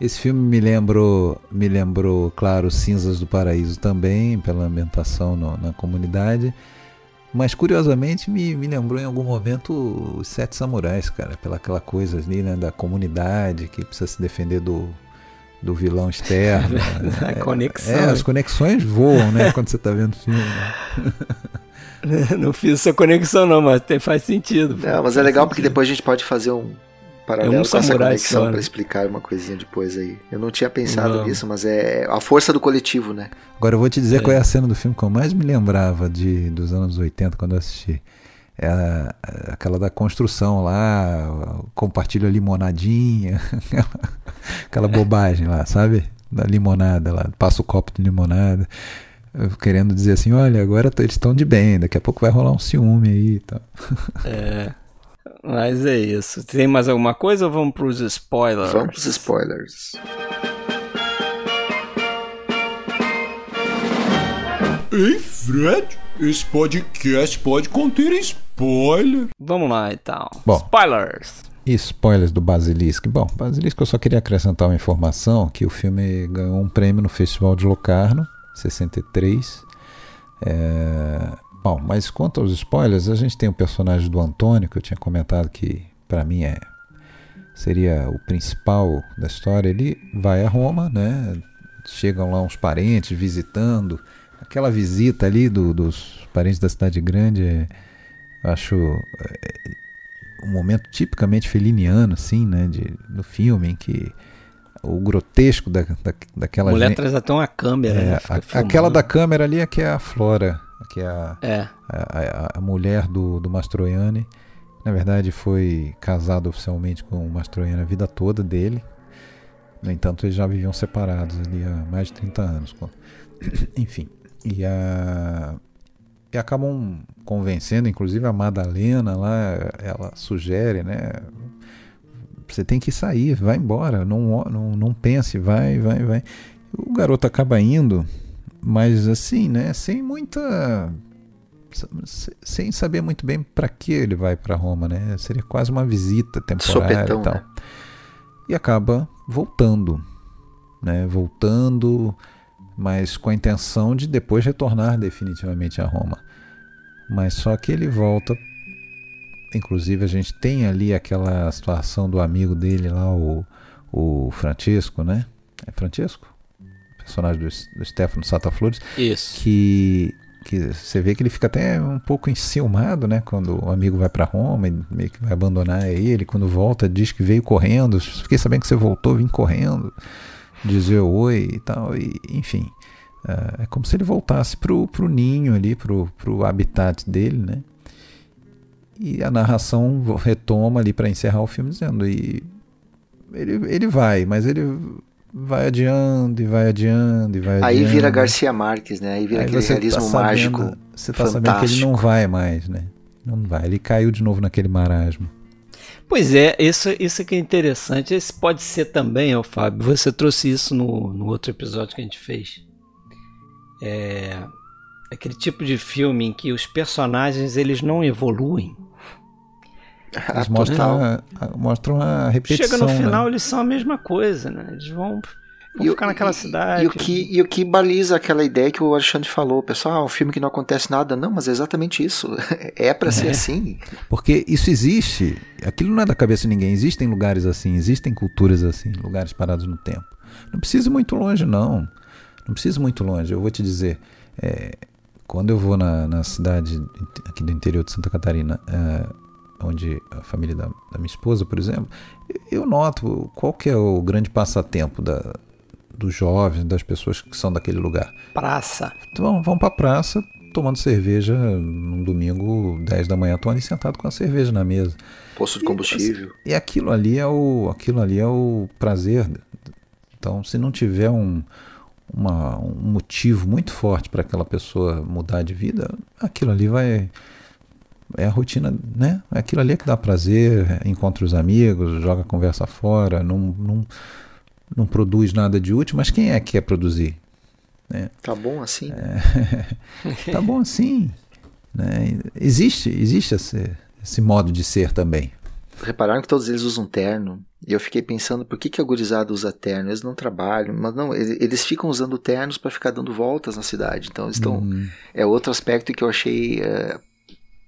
Esse filme me lembrou, me lembrou, claro, Cinzas do Paraíso também, pela ambientação no, na comunidade. Mas curiosamente me, me lembrou em algum momento os Sete Samurais, cara, pela aquela coisa ali, né, da comunidade que precisa se defender do, do vilão externo.
a conexão.
É, as conexões voam, né, quando você está vendo o filme. Né?
Não fiz essa conexão não, mas faz sentido.
Não, mas é legal porque depois a gente pode fazer um paralelo é um com essa conexão para explicar uma coisinha depois aí. Eu não tinha pensado não. nisso, mas é a força do coletivo, né?
Agora eu vou te dizer é. qual é a cena do filme que eu mais me lembrava de, dos anos 80 quando eu assisti. É a, aquela da construção lá, compartilha a limonadinha, aquela bobagem lá, sabe? Da limonada lá, passa o copo de limonada querendo dizer assim, olha, agora eles estão de bem, daqui a pouco vai rolar um ciúme aí e tal.
É. Mas é isso. Tem mais alguma coisa ou vamos para os spoilers?
Vamos para os spoilers.
Ei, Fred, esse podcast pode conter spoiler.
Vamos lá então.
Bom,
spoilers.
Spoilers do Basilisco. Bom, Basilisco eu só queria acrescentar uma informação que o filme ganhou um prêmio no Festival de Locarno 63. É... Bom, mas quanto aos spoilers, a gente tem o personagem do Antônio, que eu tinha comentado que para mim é seria o principal da história. Ele vai a Roma, né? Chegam lá uns parentes visitando. Aquela visita ali do, dos parentes da cidade grande, é, eu acho é, um momento tipicamente feliniano, assim, né? De, do filme, em que o grotesco da, da, daquela
mulher gente. traz até uma câmera. É,
né? a, aquela da câmera ali é que é a Flora, que é a, é. a, a, a, mulher do, do Mastroianni. Na verdade, foi casado oficialmente com o Mastroianni a vida toda dele. No entanto, eles já viviam separados ali há mais de 30 anos. Enfim. E, a, e acabam convencendo, inclusive a Madalena lá, ela sugere, né? Você tem que sair, vai embora, não, não, não pense, vai, vai, vai. O garoto acaba indo, mas assim, né, sem muita sem saber muito bem para que ele vai para Roma, né? Seria quase uma visita temporária Sopetão, e tal. Né? E acaba voltando, né? Voltando, mas com a intenção de depois retornar definitivamente a Roma. Mas só que ele volta Inclusive a gente tem ali aquela situação do amigo dele lá, o, o Francisco, né? É Francisco? Personagem do, do Stefano Sataflores.
Isso.
Que, que você vê que ele fica até um pouco enciumado, né? Quando o amigo vai para Roma e meio que vai abandonar ele. Quando volta, diz que veio correndo. Fiquei sabendo que você voltou, vim correndo. Dizer oi e tal. E, enfim. É, é como se ele voltasse pro, pro ninho ali, pro, pro habitat dele, né? E a narração retoma ali para encerrar o filme dizendo e ele, ele vai, mas ele vai adiando e vai adiando e vai adiando.
Aí vira Garcia Marques, né? Aí vira Aí aquele tá realismo tá sabendo, mágico. Você tá fantástico. sabendo que
ele não vai mais, né? Não vai, ele caiu de novo naquele marasmo.
Pois é, isso, isso que é interessante. Esse pode ser também, ó, Fábio, você trouxe isso no, no outro episódio que a gente fez. É aquele tipo de filme em que os personagens eles não evoluem.
Eles mostram, a, mostram a repetição.
Chega no né? final, né? eles são a mesma coisa, né? Eles vão, vão e, ficar naquela
e,
cidade.
E o, que, e o que baliza aquela ideia que o Alexandre falou, pessoal, ah, um filme que não acontece nada. Não, mas é exatamente isso. É para ser é. assim.
Porque isso existe. Aquilo não é da cabeça de ninguém. Existem lugares assim, existem culturas assim, lugares parados no tempo. Não precisa ir muito longe, não. Não precisa ir muito longe. Eu vou te dizer. É, quando eu vou na, na cidade aqui do interior de Santa Catarina, é, onde a família da, da, minha esposa, por exemplo, eu noto qual que é o grande passatempo da, dos jovens, das pessoas que são daquele lugar.
Praça.
Então vão para a praça tomando cerveja num domingo, 10 da manhã, estão ali sentado com a cerveja na mesa.
Poço de combustível.
E, e aquilo ali é o aquilo ali é o prazer. Então, se não tiver um uma, um motivo muito forte para aquela pessoa mudar de vida, aquilo ali vai. É a rotina, né? Aquilo ali é que dá prazer, encontra os amigos, joga a conversa fora, não, não, não produz nada de útil, mas quem é que quer produzir?
Né? Tá bom assim?
É, tá bom assim. Né? Existe, existe esse, esse modo de ser também.
Repararam que todos eles usam terno. E eu fiquei pensando, por que, que a gurizada usa terno? Eles não trabalham, mas não, eles, eles ficam usando ternos para ficar dando voltas na cidade. Então estão. Uhum. É outro aspecto que eu achei. Uh,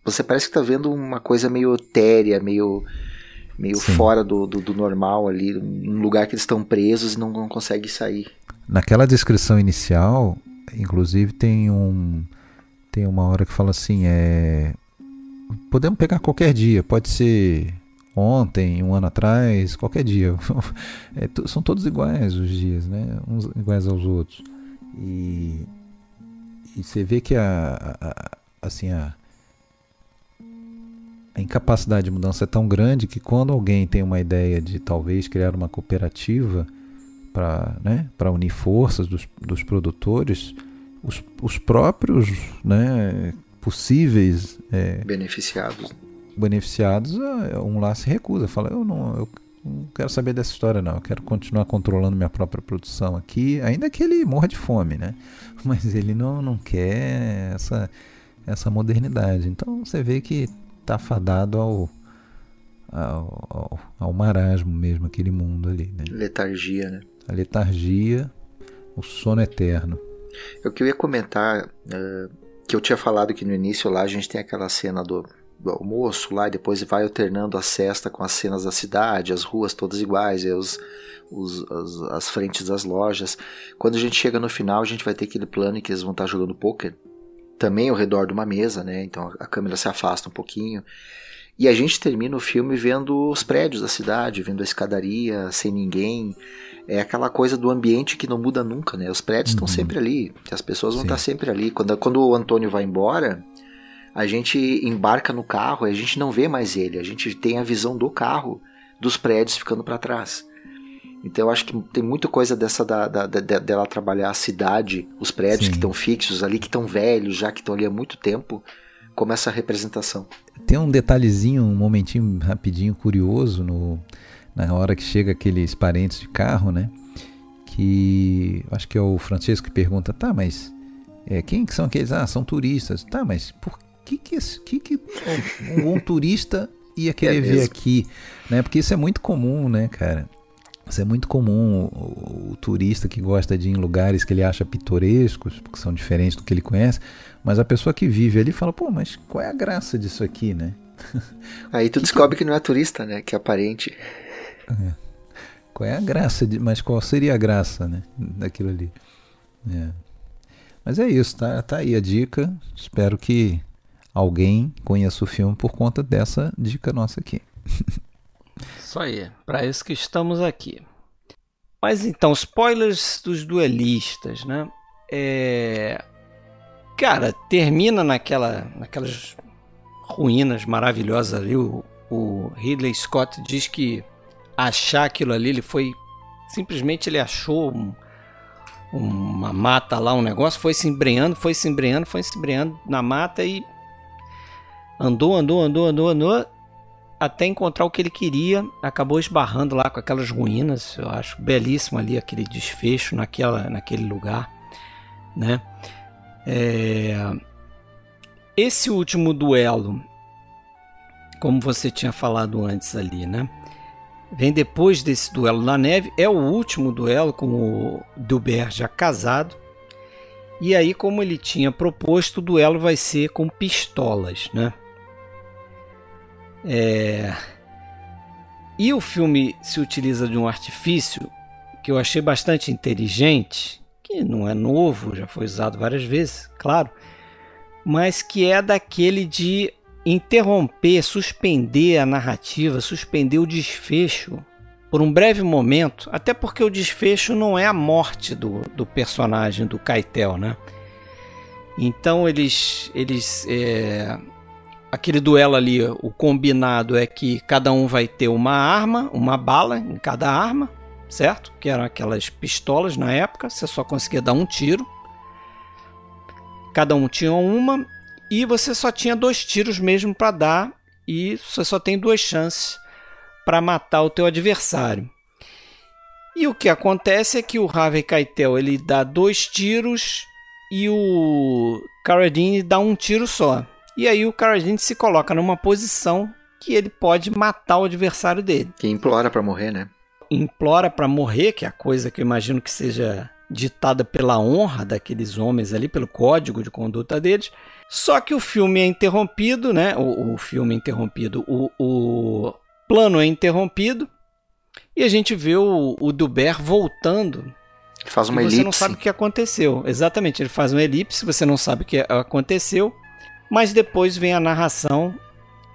você parece que está vendo uma coisa meio etérea, meio, meio fora do, do, do, normal ali, um lugar que eles estão presos e não, não conseguem sair.
Naquela descrição inicial, inclusive tem um tem uma hora que fala assim, é podemos pegar qualquer dia, pode ser ontem, um ano atrás, qualquer dia. é, são todos iguais os dias, né? Uns iguais aos outros. E, e você vê que a, a assim a, a incapacidade de mudança é tão grande que quando alguém tem uma ideia de talvez criar uma cooperativa para né, unir forças dos, dos produtores, os, os próprios né, possíveis é,
beneficiados
beneficiados, é, um lá se recusa, fala, eu não, eu não quero saber dessa história não, eu quero continuar controlando minha própria produção aqui, ainda que ele morra de fome, né? Mas ele não, não quer essa, essa modernidade. Então você vê que está fadado ao, ao, ao, ao, marasmo mesmo, aquele mundo ali. Né?
Letargia, né?
A letargia, o sono eterno.
Eu que eu ia comentar, uh, que eu tinha falado que no início lá a gente tem aquela cena do, do almoço lá e depois vai alternando a cesta com as cenas da cidade, as ruas todas iguais, os, os, as, as frentes das lojas. Quando a gente chega no final, a gente vai ter aquele plano em que eles vão estar jogando poker também ao redor de uma mesa, né? Então a câmera se afasta um pouquinho. E a gente termina o filme vendo os prédios da cidade, vendo a escadaria sem ninguém. É aquela coisa do ambiente que não muda nunca, né? Os prédios uhum. estão sempre ali, as pessoas vão Sim. estar sempre ali. Quando, quando o Antônio vai embora, a gente embarca no carro e a gente não vê mais ele, a gente tem a visão do carro, dos prédios ficando para trás. Então eu acho que tem muita coisa dessa da, da, da dela trabalhar a cidade, os prédios Sim. que estão fixos ali, que estão velhos já, que estão ali há muito tempo, como essa representação.
Tem um detalhezinho, um momentinho rapidinho curioso no, na hora que chega aqueles parentes de carro, né? Que acho que é o Francisco que pergunta, tá, mas é, quem que são aqueles? Ah, são turistas. Tá, mas por que que, que, que um, um turista ia querer é ver aqui? Né? Porque isso é muito comum, né, cara? Isso é muito comum o, o, turista que gosta de ir em lugares que ele acha pitorescos, porque são diferentes do que ele conhece, mas a pessoa que vive ali fala, pô, mas qual é a graça disso aqui, né?
Aí tu descobre que... que não é turista, né? Que é aparente.
É. Qual é a graça, de... mas qual seria a graça, né? Daquilo ali. É. Mas é isso, tá, tá aí a dica. Espero que alguém conheça o filme por conta dessa dica nossa aqui.
Isso aí, para isso que estamos aqui. Mas então, spoilers dos duelistas, né? É... Cara, termina naquela, naquelas ruínas maravilhosas ali. O, o Ridley Scott diz que achar aquilo ali, ele foi. Simplesmente ele achou um, uma mata lá, um negócio, foi se embreando, foi se embreando, foi se embreando na mata e andou, andou, andou, andou, andou até encontrar o que ele queria, acabou esbarrando lá com aquelas ruínas. Eu acho belíssimo ali aquele desfecho naquela, naquele lugar, né? É... Esse último duelo, como você tinha falado antes ali, né? Vem depois desse duelo na neve, é o último duelo com o Dubert já casado. E aí, como ele tinha proposto, o duelo vai ser com pistolas, né? É... E o filme se utiliza de um artifício que eu achei bastante inteligente, que não é novo, já foi usado várias vezes, claro, mas que é daquele de interromper, suspender a narrativa, suspender o desfecho por um breve momento, até porque o desfecho não é a morte do, do personagem do Keitel, né? Então eles, eles é, aquele duelo ali, o combinado é que cada um vai ter uma arma, uma bala em cada arma, certo? Que eram aquelas pistolas na época, você só conseguia dar um tiro. Cada um tinha uma e você só tinha dois tiros mesmo para dar e você só tem duas chances para matar o teu adversário. E o que acontece é que o Harvey Keitel ele dá dois tiros e o Carradine dá um tiro só. E aí o Carradine se coloca numa posição que ele pode matar o adversário dele.
Que implora para morrer, né?
Implora para morrer, que é a coisa que eu imagino que seja ditada pela honra daqueles homens ali, pelo código de conduta deles. Só que o filme é interrompido, né? O, o filme é interrompido, o, o, plano é interrompido e a gente vê o, o Duber voltando.
Faz uma
e
elipse.
Você não sabe o que aconteceu. Exatamente, ele faz uma elipse, você não sabe o que aconteceu, mas depois vem a narração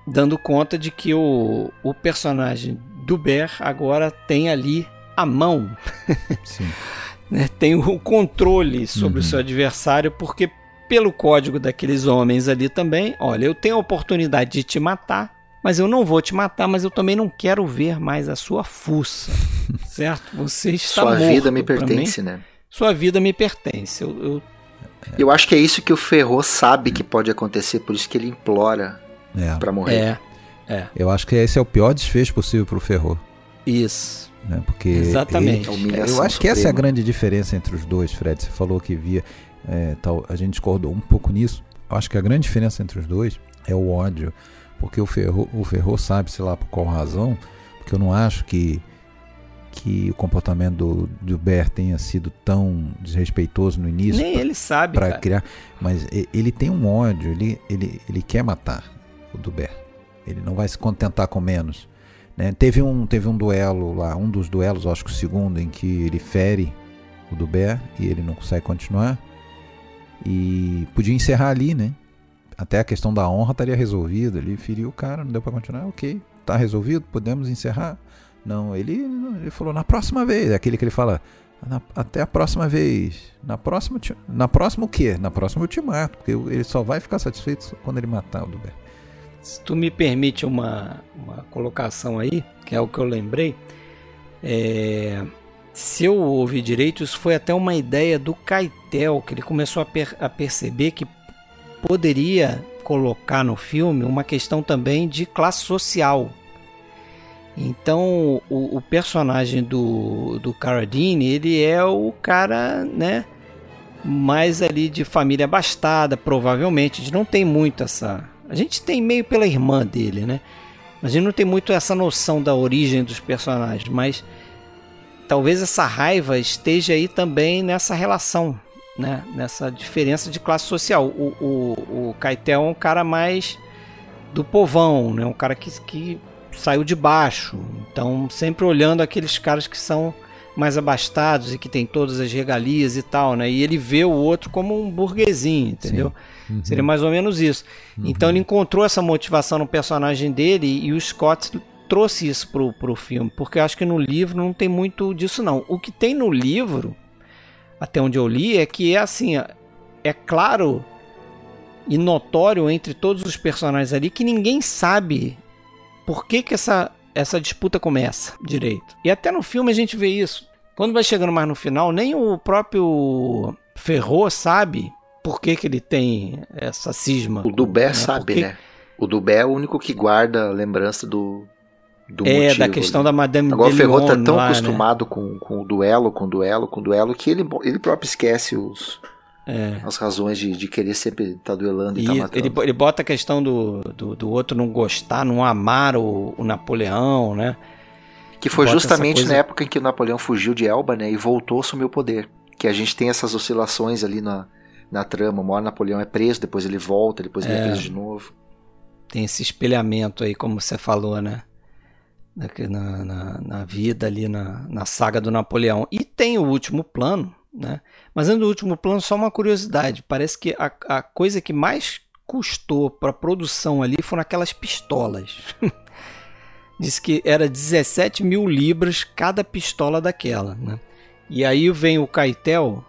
dando conta de que o, o personagem Duber agora tem ali a mão.
Sim.
né, tem o controle sobre uhum. o seu adversário, porque pelo código daqueles homens ali também, olha, eu tenho a oportunidade de te matar, mas eu não vou te matar, mas eu também não quero ver mais a sua fuça, certo? Você está
Sua
morto
vida me pertence,
mim.
né?
Sua vida me pertence. Eu, eu...
eu acho que é isso que o Ferro sabe que pode acontecer, por isso que ele implora
é.
para morrer.
É, é.
Eu acho que esse é o pior desfecho possível pro Ferro.
Isso.
Né? Porque
Exatamente.
Ele, eu acho que essa é a grande diferença entre os dois, Fred. Você falou que via. É, tal, a gente discordou um pouco nisso. Eu acho que a grande diferença entre os dois é o ódio. Porque o Ferro, o Ferro sabe, sei lá, por qual razão. Porque eu não acho que, que o comportamento do, do Ber tenha sido tão desrespeitoso no início.
Nem pra, ele sabe.
Para criar. Mas ele tem um ódio, ele, ele, ele quer matar o Duber. Ele não vai se contentar com menos. Né? Teve, um, teve um duelo lá, um dos duelos, acho que o segundo, em que ele fere o Duber e ele não consegue continuar. E podia encerrar ali, né? Até a questão da honra estaria resolvida. Ele feriu o cara, não deu para continuar, ok. Tá resolvido, podemos encerrar. Não, ele, ele falou na próxima vez. É aquele que ele fala, na, até a próxima vez. Na próxima, na próxima o quê? Na próxima eu te mato, porque ele só vai ficar satisfeito quando ele matar o Duber.
Se tu me permite uma, uma colocação aí, que é o que eu lembrei, é, se eu ouvi direito, isso foi até uma ideia do Keitel, que ele começou a, per, a perceber que poderia colocar no filme uma questão também de classe social. Então, o, o personagem do, do Carradine, ele é o cara, né, mais ali de família abastada, provavelmente. A gente não tem muito essa... A gente tem meio pela irmã dele, né? A gente não tem muito essa noção da origem dos personagens, mas talvez essa raiva esteja aí também nessa relação, né? Nessa diferença de classe social. O, o, o Keitel é um cara mais do povão, né? Um cara que, que saiu de baixo. Então, sempre olhando aqueles caras que são mais abastados e que tem todas as regalias e tal, né? E ele vê o outro como um burguesinho, entendeu? Uhum. Seria mais ou menos isso. Uhum. Então ele encontrou essa motivação no personagem dele e o Scott trouxe isso pro, pro filme, porque eu acho que no livro não tem muito disso não. O que tem no livro, até onde eu li, é que é assim, é claro e notório entre todos os personagens ali que ninguém sabe por que, que essa, essa disputa começa direito. E até no filme a gente vê isso. Quando vai chegando mais no final, nem o próprio Ferro sabe por que, que ele tem essa cisma.
O Dubé né? sabe, né? O Dubé é o único que guarda a lembrança do, do
é,
motivo,
da questão da Madame
Agora o Ferro tá tão
lá,
acostumado
né?
com, com o duelo, com o duelo, com o duelo, que ele, ele próprio esquece os,
é.
as razões de, de querer sempre estar tá duelando e, estar tá matando.
Ele, ele bota a questão do, do, do outro não gostar, não amar o, o Napoleão, né?
Que foi justamente coisa... na época em que o Napoleão fugiu de Elba, né, e voltou a assumir o poder. Que a gente tem essas oscilações ali na, na trama. Uma hora Napoleão é preso, depois ele volta, depois ele é, é preso de novo.
Tem esse espelhamento aí, como você falou, né? Na, na, na vida ali, na, na saga do Napoleão. E tem o último plano, né? Mas do último plano, só uma curiosidade. Parece que a, a coisa que mais custou para produção ali foram aquelas pistolas. Diz que era 17 mil libras cada pistola daquela, né? E aí vem o Keitel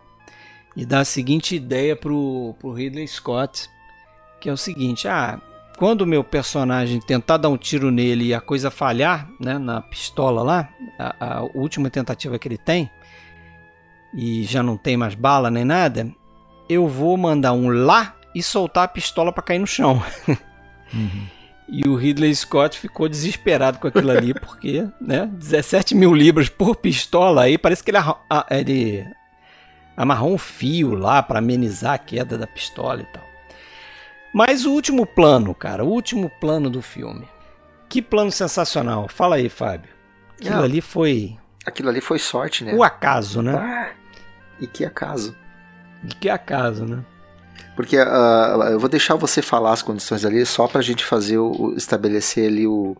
e dá a seguinte ideia pro, pro Ridley Scott, que é o seguinte, ah, quando o meu personagem tentar dar um tiro nele e a coisa falhar, né, na pistola lá, a, a última tentativa que ele tem, e já não tem mais bala nem nada, eu vou mandar um lá e soltar a pistola para cair no chão. Uhum. E o Ridley Scott ficou desesperado com aquilo ali, porque, né, 17 mil libras por pistola, aí parece que ele, ele amarrou um fio lá para amenizar a queda da pistola e tal. Mas o último plano, cara, o último plano do filme. Que plano sensacional. Fala aí, Fábio. Aquilo
Não.
ali foi
Aquilo ali foi sorte, né?
o acaso, né?
Ah, e que acaso.
Que acaso, né?
Porque ah, eu vou deixar você falar as condições ali só pra gente fazer o, estabelecer ali o,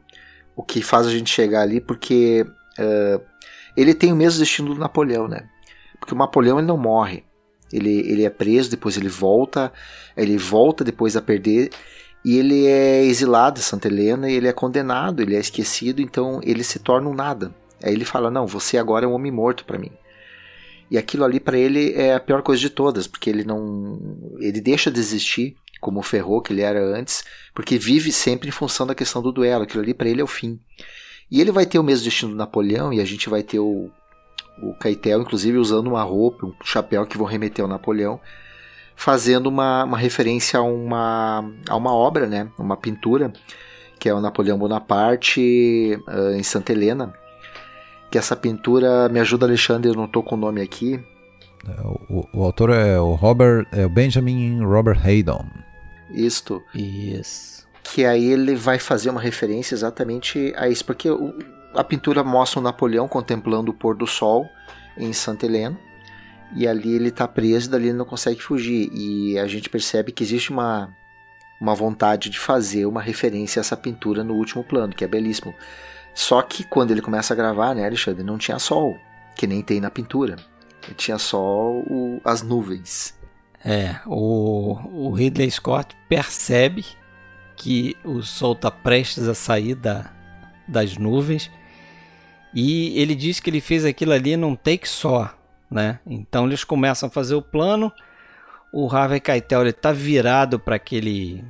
o que faz a gente chegar ali, porque ah, ele tem o mesmo destino do Napoleão, né? Porque o Napoleão ele não morre. Ele, ele é preso, depois ele volta, ele volta depois a perder, e ele é exilado em Santa Helena, e ele é condenado, ele é esquecido, então ele se torna um nada. Aí ele fala: Não, você agora é um homem morto pra mim. E aquilo ali pra ele é a pior coisa de todas, porque ele não. Ele deixa de existir como o Ferro que ele era antes, porque vive sempre em função da questão do duelo. Aquilo ali pra ele é o fim. E ele vai ter o mesmo destino do Napoleão, e a gente vai ter o, o Caetel, inclusive, usando uma roupa, um chapéu que vão remeter ao Napoleão, fazendo uma, uma referência a uma, a uma obra, né? Uma pintura, que é o Napoleão Bonaparte ah, em Santa Helena. Que essa pintura, me ajuda, Alexandre, eu não tô com o nome aqui.
É, O, o autor é o Robert, é o Benjamin Robert Haydon.
Isto.
Isso.
que aí ele vai fazer uma referência exatamente a isso, porque o- a pintura mostra o Napoleão contemplando o pôr do sol em Santa Helena, e ali ele está preso, e dali ele não consegue fugir, e a gente percebe que existe uma, uma vontade de fazer uma referência a essa pintura no último plano, que é belíssimo. Só que quando ele começa a gravar, né, Alexandre, não tinha sol, que nem tem na pintura. Tinha só o- as nuvens.
É, o, o Ridley Scott percebe que o sol está prestes a sair da, das nuvens e ele diz que ele fez aquilo ali num take só, né? Então eles começam a fazer o plano, o Harvey Keitel ele tá virado para aquele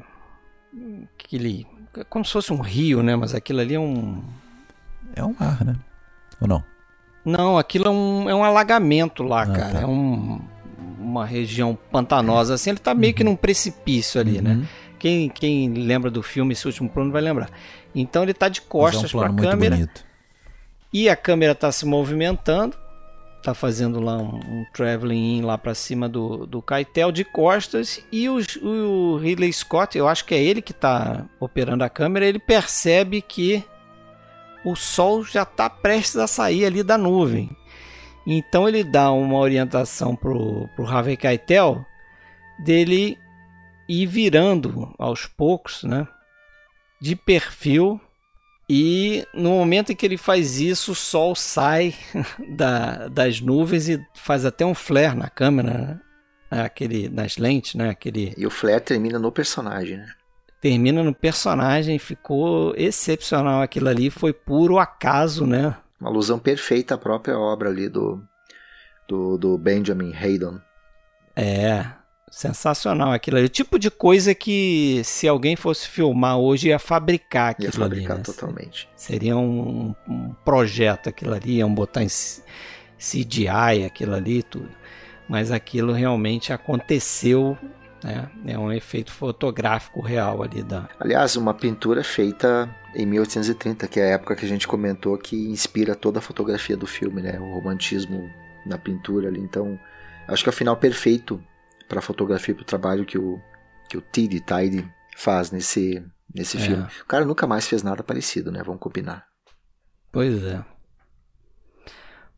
aquele como se fosse um rio, né? Mas aquilo ali é um
É um mar, né? Ou não?
não, aquilo é um, é um alagamento lá,
Ah,
cara.
tá.
É um, uma região pantanosa, assim. Ele tá meio que num precipício ali, né?
Uhum.
Quem, quem lembra do filme, esse último plano, vai lembrar. Então ele tá de
Mas é
costas
um
para a câmera
bonito.
e a câmera tá se movimentando. Tá fazendo lá um, um traveling in lá para cima do, do de costas e os- o Ridley Scott, eu acho que é ele que tá operando a câmera, ele percebe que o sol já está prestes a sair ali da nuvem. Então ele dá uma orientação pro, pro Harvey Keitel dele ir virando aos poucos, né? De perfil. E no momento em que ele faz isso, o sol sai da, das nuvens e faz até um flare na câmera, né? Aquele, nas lentes, né? Aquele
E o flare termina no personagem, né?
Termina no personagem, ficou excepcional aquilo ali, foi puro acaso, né?
Uma alusão perfeita à própria obra ali do, do, do Benjamin Haydon.
É, sensacional aquilo ali. O tipo de coisa que se alguém fosse filmar hoje ia fabricar aquilo
Ia fabricar
ali, né?
totalmente.
Seria um, um projeto aquilo ali, iam botar em CGI aquilo ali e tudo. Mas aquilo realmente aconteceu, né? É um efeito fotográfico real ali da,
Aliás, uma pintura feita em 1830, que é a época que a gente comentou que inspira toda a fotografia do filme, né? O romantismo na pintura ali. Então, acho que é o final perfeito para a fotografia, para o trabalho que o, que o Tidy Tide faz nesse, nesse
É.
filme. O cara nunca mais fez nada parecido, né? Vamos combinar.
Pois é.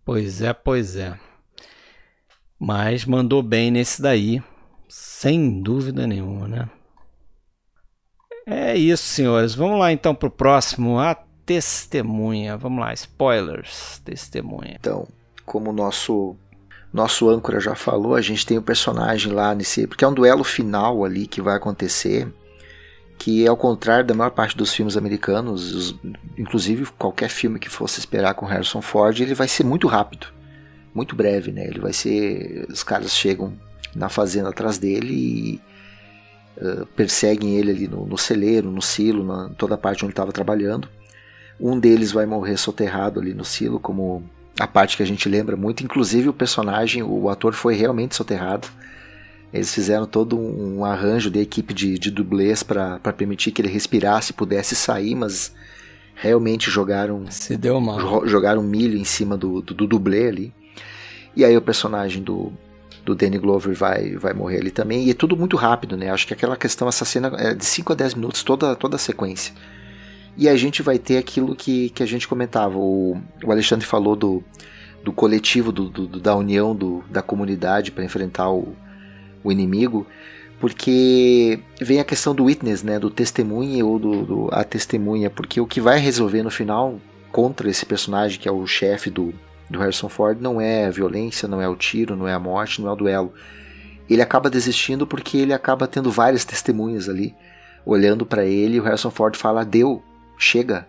Pois é, pois é. Mas mandou bem nesse daí, sem dúvida nenhuma, né? É isso, senhores. Vamos lá então pro próximo, a testemunha. Vamos lá, spoilers, testemunha.
Então, como o nosso nosso âncora já falou, a gente tem o personagem lá nesse, porque é um duelo final ali que vai acontecer, que ao contrário da maior parte dos filmes americanos, os- inclusive qualquer filme que fosse esperar com Harrison Ford, ele vai ser muito rápido, muito breve, né? Ele vai ser, os caras chegam na fazenda atrás dele e eh, perseguem ele ali no, no celeiro, no silo, na toda a parte onde estava trabalhando. Um deles vai morrer soterrado ali no silo, como a parte que a gente lembra muito. Inclusive o personagem, o ator foi realmente soterrado. Eles fizeram todo um, arranjo de equipe de, de dublês para permitir que ele respirasse e pudesse sair, mas realmente jogaram
Se deu mal.
jo- jogaram milho em cima do, do, do dublê ali. E aí o personagem do, do Danny Glover vai, vai morrer ali também. E é tudo muito rápido, né? Acho que aquela questão, essa cena é de 5 a 10 minutos, toda, toda a sequência. E a gente vai ter aquilo que, que a gente comentava. O, o Alexandre falou do, do coletivo, do, do da união do, da comunidade para enfrentar o, o inimigo porque vem a questão do witness, né, do testemunha ou do, do, a testemunha, porque o que vai resolver no final contra esse personagem que é o chefe do, do Harrison Ford não é a violência, não é o tiro, não é a morte, não é o duelo. Ele acaba desistindo porque ele acaba tendo várias testemunhas ali olhando para ele e o Harrison Ford fala: "Deu, chega.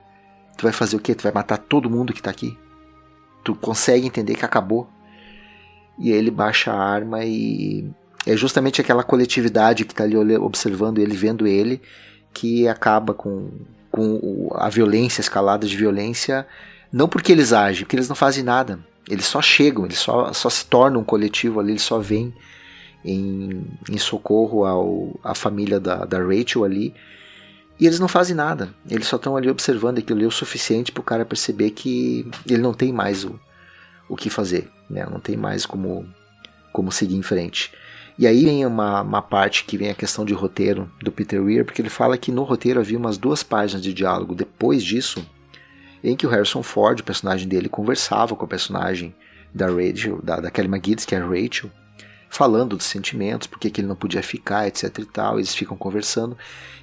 Tu vai fazer o quê? Tu vai matar todo mundo que tá aqui? Tu consegue entender que acabou?" E ele baixa a arma e é justamente aquela coletividade que está ali observando ele, vendo ele, que acaba com, com a violência, escalada de violência, não porque eles agem, porque eles não fazem nada. Eles só chegam, eles só, só se tornam um coletivo ali, eles só vêm em, em socorro ao, à família da, da Rachel ali. E eles não fazem nada. Eles só estão ali observando aquilo ali o suficiente para o cara perceber que ele não tem mais o, o que fazer. Né? Não tem mais como, como seguir em frente. E aí vem uma, uma parte que vem a questão de roteiro do Peter Weir, porque ele fala que no roteiro havia umas duas páginas de diálogo depois disso, em que o Harrison Ford, o personagem dele, conversava com o personagem da Rachel, da, da Kelly McGillis, que é a Rachel, falando dos sentimentos, porque que ele não podia ficar, etc e tal, eles ficam conversando,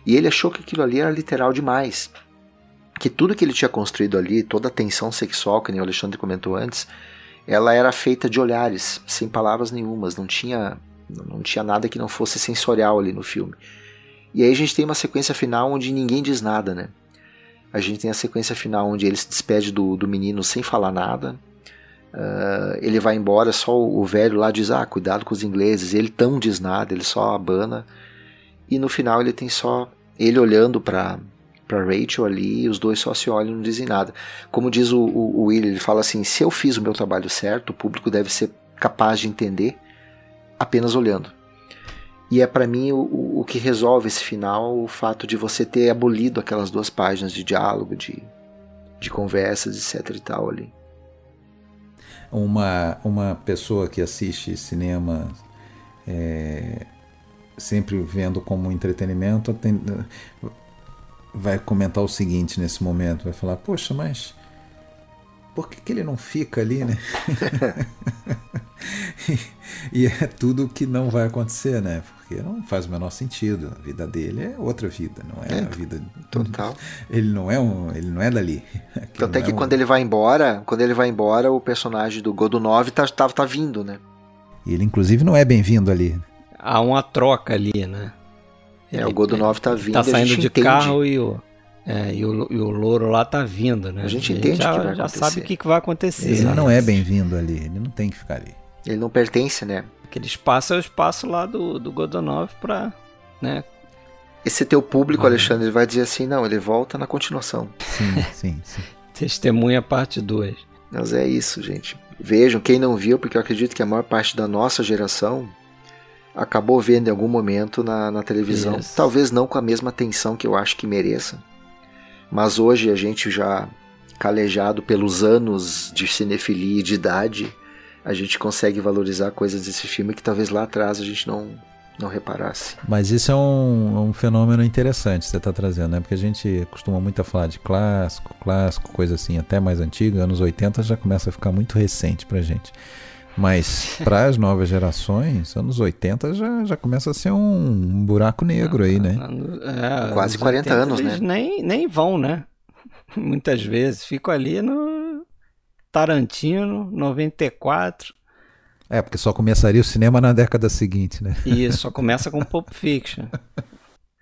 e ele achou que aquilo ali era literal demais, que tudo que ele tinha construído ali, toda a tensão sexual, que nem o Alexandre comentou antes, ela era feita de olhares, sem palavras nenhumas, não tinha não tinha nada que não fosse sensorial ali no filme. E aí a gente tem uma sequência final onde ninguém diz nada, né? A gente tem a sequência final onde ele se despede do, do menino sem falar nada. Uh, ele vai embora, só o, o, velho lá diz: Ah, cuidado com os ingleses. Ele tão diz nada, ele só abana. E no final ele tem só ele olhando para para Rachel ali, os dois só se olham e não dizem nada. Como diz o, o, o Will, ele fala assim: se eu fiz o meu trabalho certo, o público deve ser capaz de entender apenas olhando. E é para mim o, o que resolve esse final o fato de você ter abolido aquelas duas páginas de diálogo, de, de conversas, etc e tal ali.
Uma, uma pessoa que assiste cinema é, sempre vendo como entretenimento tem, vai comentar o seguinte nesse momento, vai falar, poxa, mas por que, que ele não fica ali, né? e, é tudo que não vai acontecer, né? Porque não faz o menor sentido. A vida dele é outra vida, não é, é a vida
total.
Ele não é um, ele não é dali.
Aquilo Até que é um... quando ele vai embora, quando ele vai embora, o personagem do Godunov tá, tá, tá vindo, né?
E ele inclusive não é bem-vindo ali.
Há uma troca ali, né?
É, o Godunov tá vindo.
Tá saindo de entende. carro e o é, e, o, e o louro lá tá vindo, né?
A gente entende
já,
que vai
já sabe o que, que vai acontecer.
Ele não é bem-vindo ali, ele não tem que ficar ali.
Ele não pertence, né?
Aquele espaço é o espaço lá do, do Godonov pra, né?
Esse teu público, ah, Alexandre, ele vai dizer assim, não, ele volta na continuação.
Sim, sim, sim.
Testemunha parte 2.
Mas é isso, gente. Vejam, quem não viu, porque eu acredito que a maior parte da nossa geração acabou vendo em algum momento na, na televisão. Isso. Talvez não com a mesma atenção que eu acho que mereça. Mas hoje a gente já calejado pelos anos de cinefilia e de idade, a gente consegue valorizar coisas desse filme que talvez lá atrás a gente não, não reparasse.
Mas isso é um, um fenômeno interessante que você está trazendo, né? Porque a gente costuma muito a falar de clássico, clássico, coisa assim, até mais antiga, anos 80 já começa a ficar muito recente pra gente. Mas para as novas gerações, anos 80 já, já começa a ser um, um buraco negro aí, né?
É, Quase 40 anos, né?
Nem, nem vão, né? Muitas vezes. Fico ali no Tarantino, 94.
É, porque só começaria o cinema na década seguinte, né?
Isso, só começa com Pulp Fiction.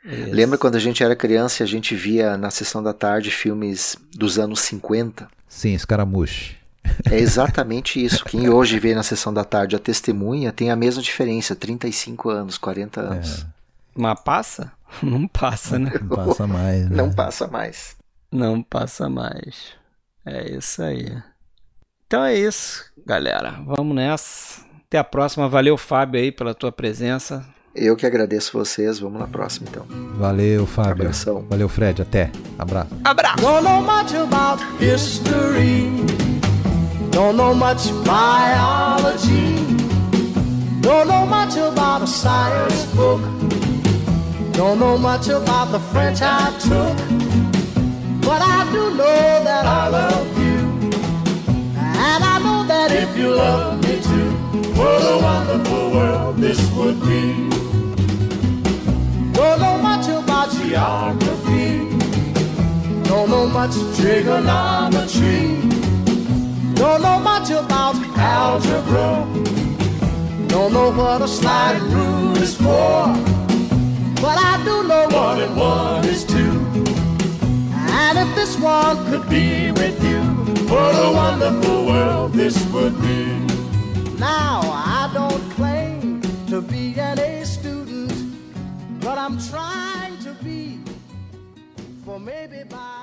Isso. Lembra quando a gente era criança e a gente via na sessão da tarde filmes dos anos 50?
Sim, escaramuche.
É exatamente isso. Quem hoje vê na sessão da tarde a testemunha tem a mesma diferença, 35 anos, 40 anos. É.
Mas passa? Não passa, né?
Não passa mais. Né?
Não passa mais.
Não passa mais. É isso aí. Então é isso, galera. Vamos nessa. Até a próxima. Valeu, Fábio, aí, pela tua presença.
Eu que agradeço vocês. Vamos na próxima, então.
Valeu, Fábio. Abração. Valeu, Fred. Até. Abraço.
Abraço. Don't know much about history. Don't know much biology.
Don't know much about a science book. Don't know much about the French I took. But I do know that I love you. If you love me too, what a wonderful world this would be. Don't know much about geography. Don't know much trigonometry. Don't know much about algebra. Don't know what a slide rule is for. But I do know one and one is two. If this one could be with you, what a wonderful world this would be. Now, I don't claim to be an A student, but I'm trying to be. For maybe by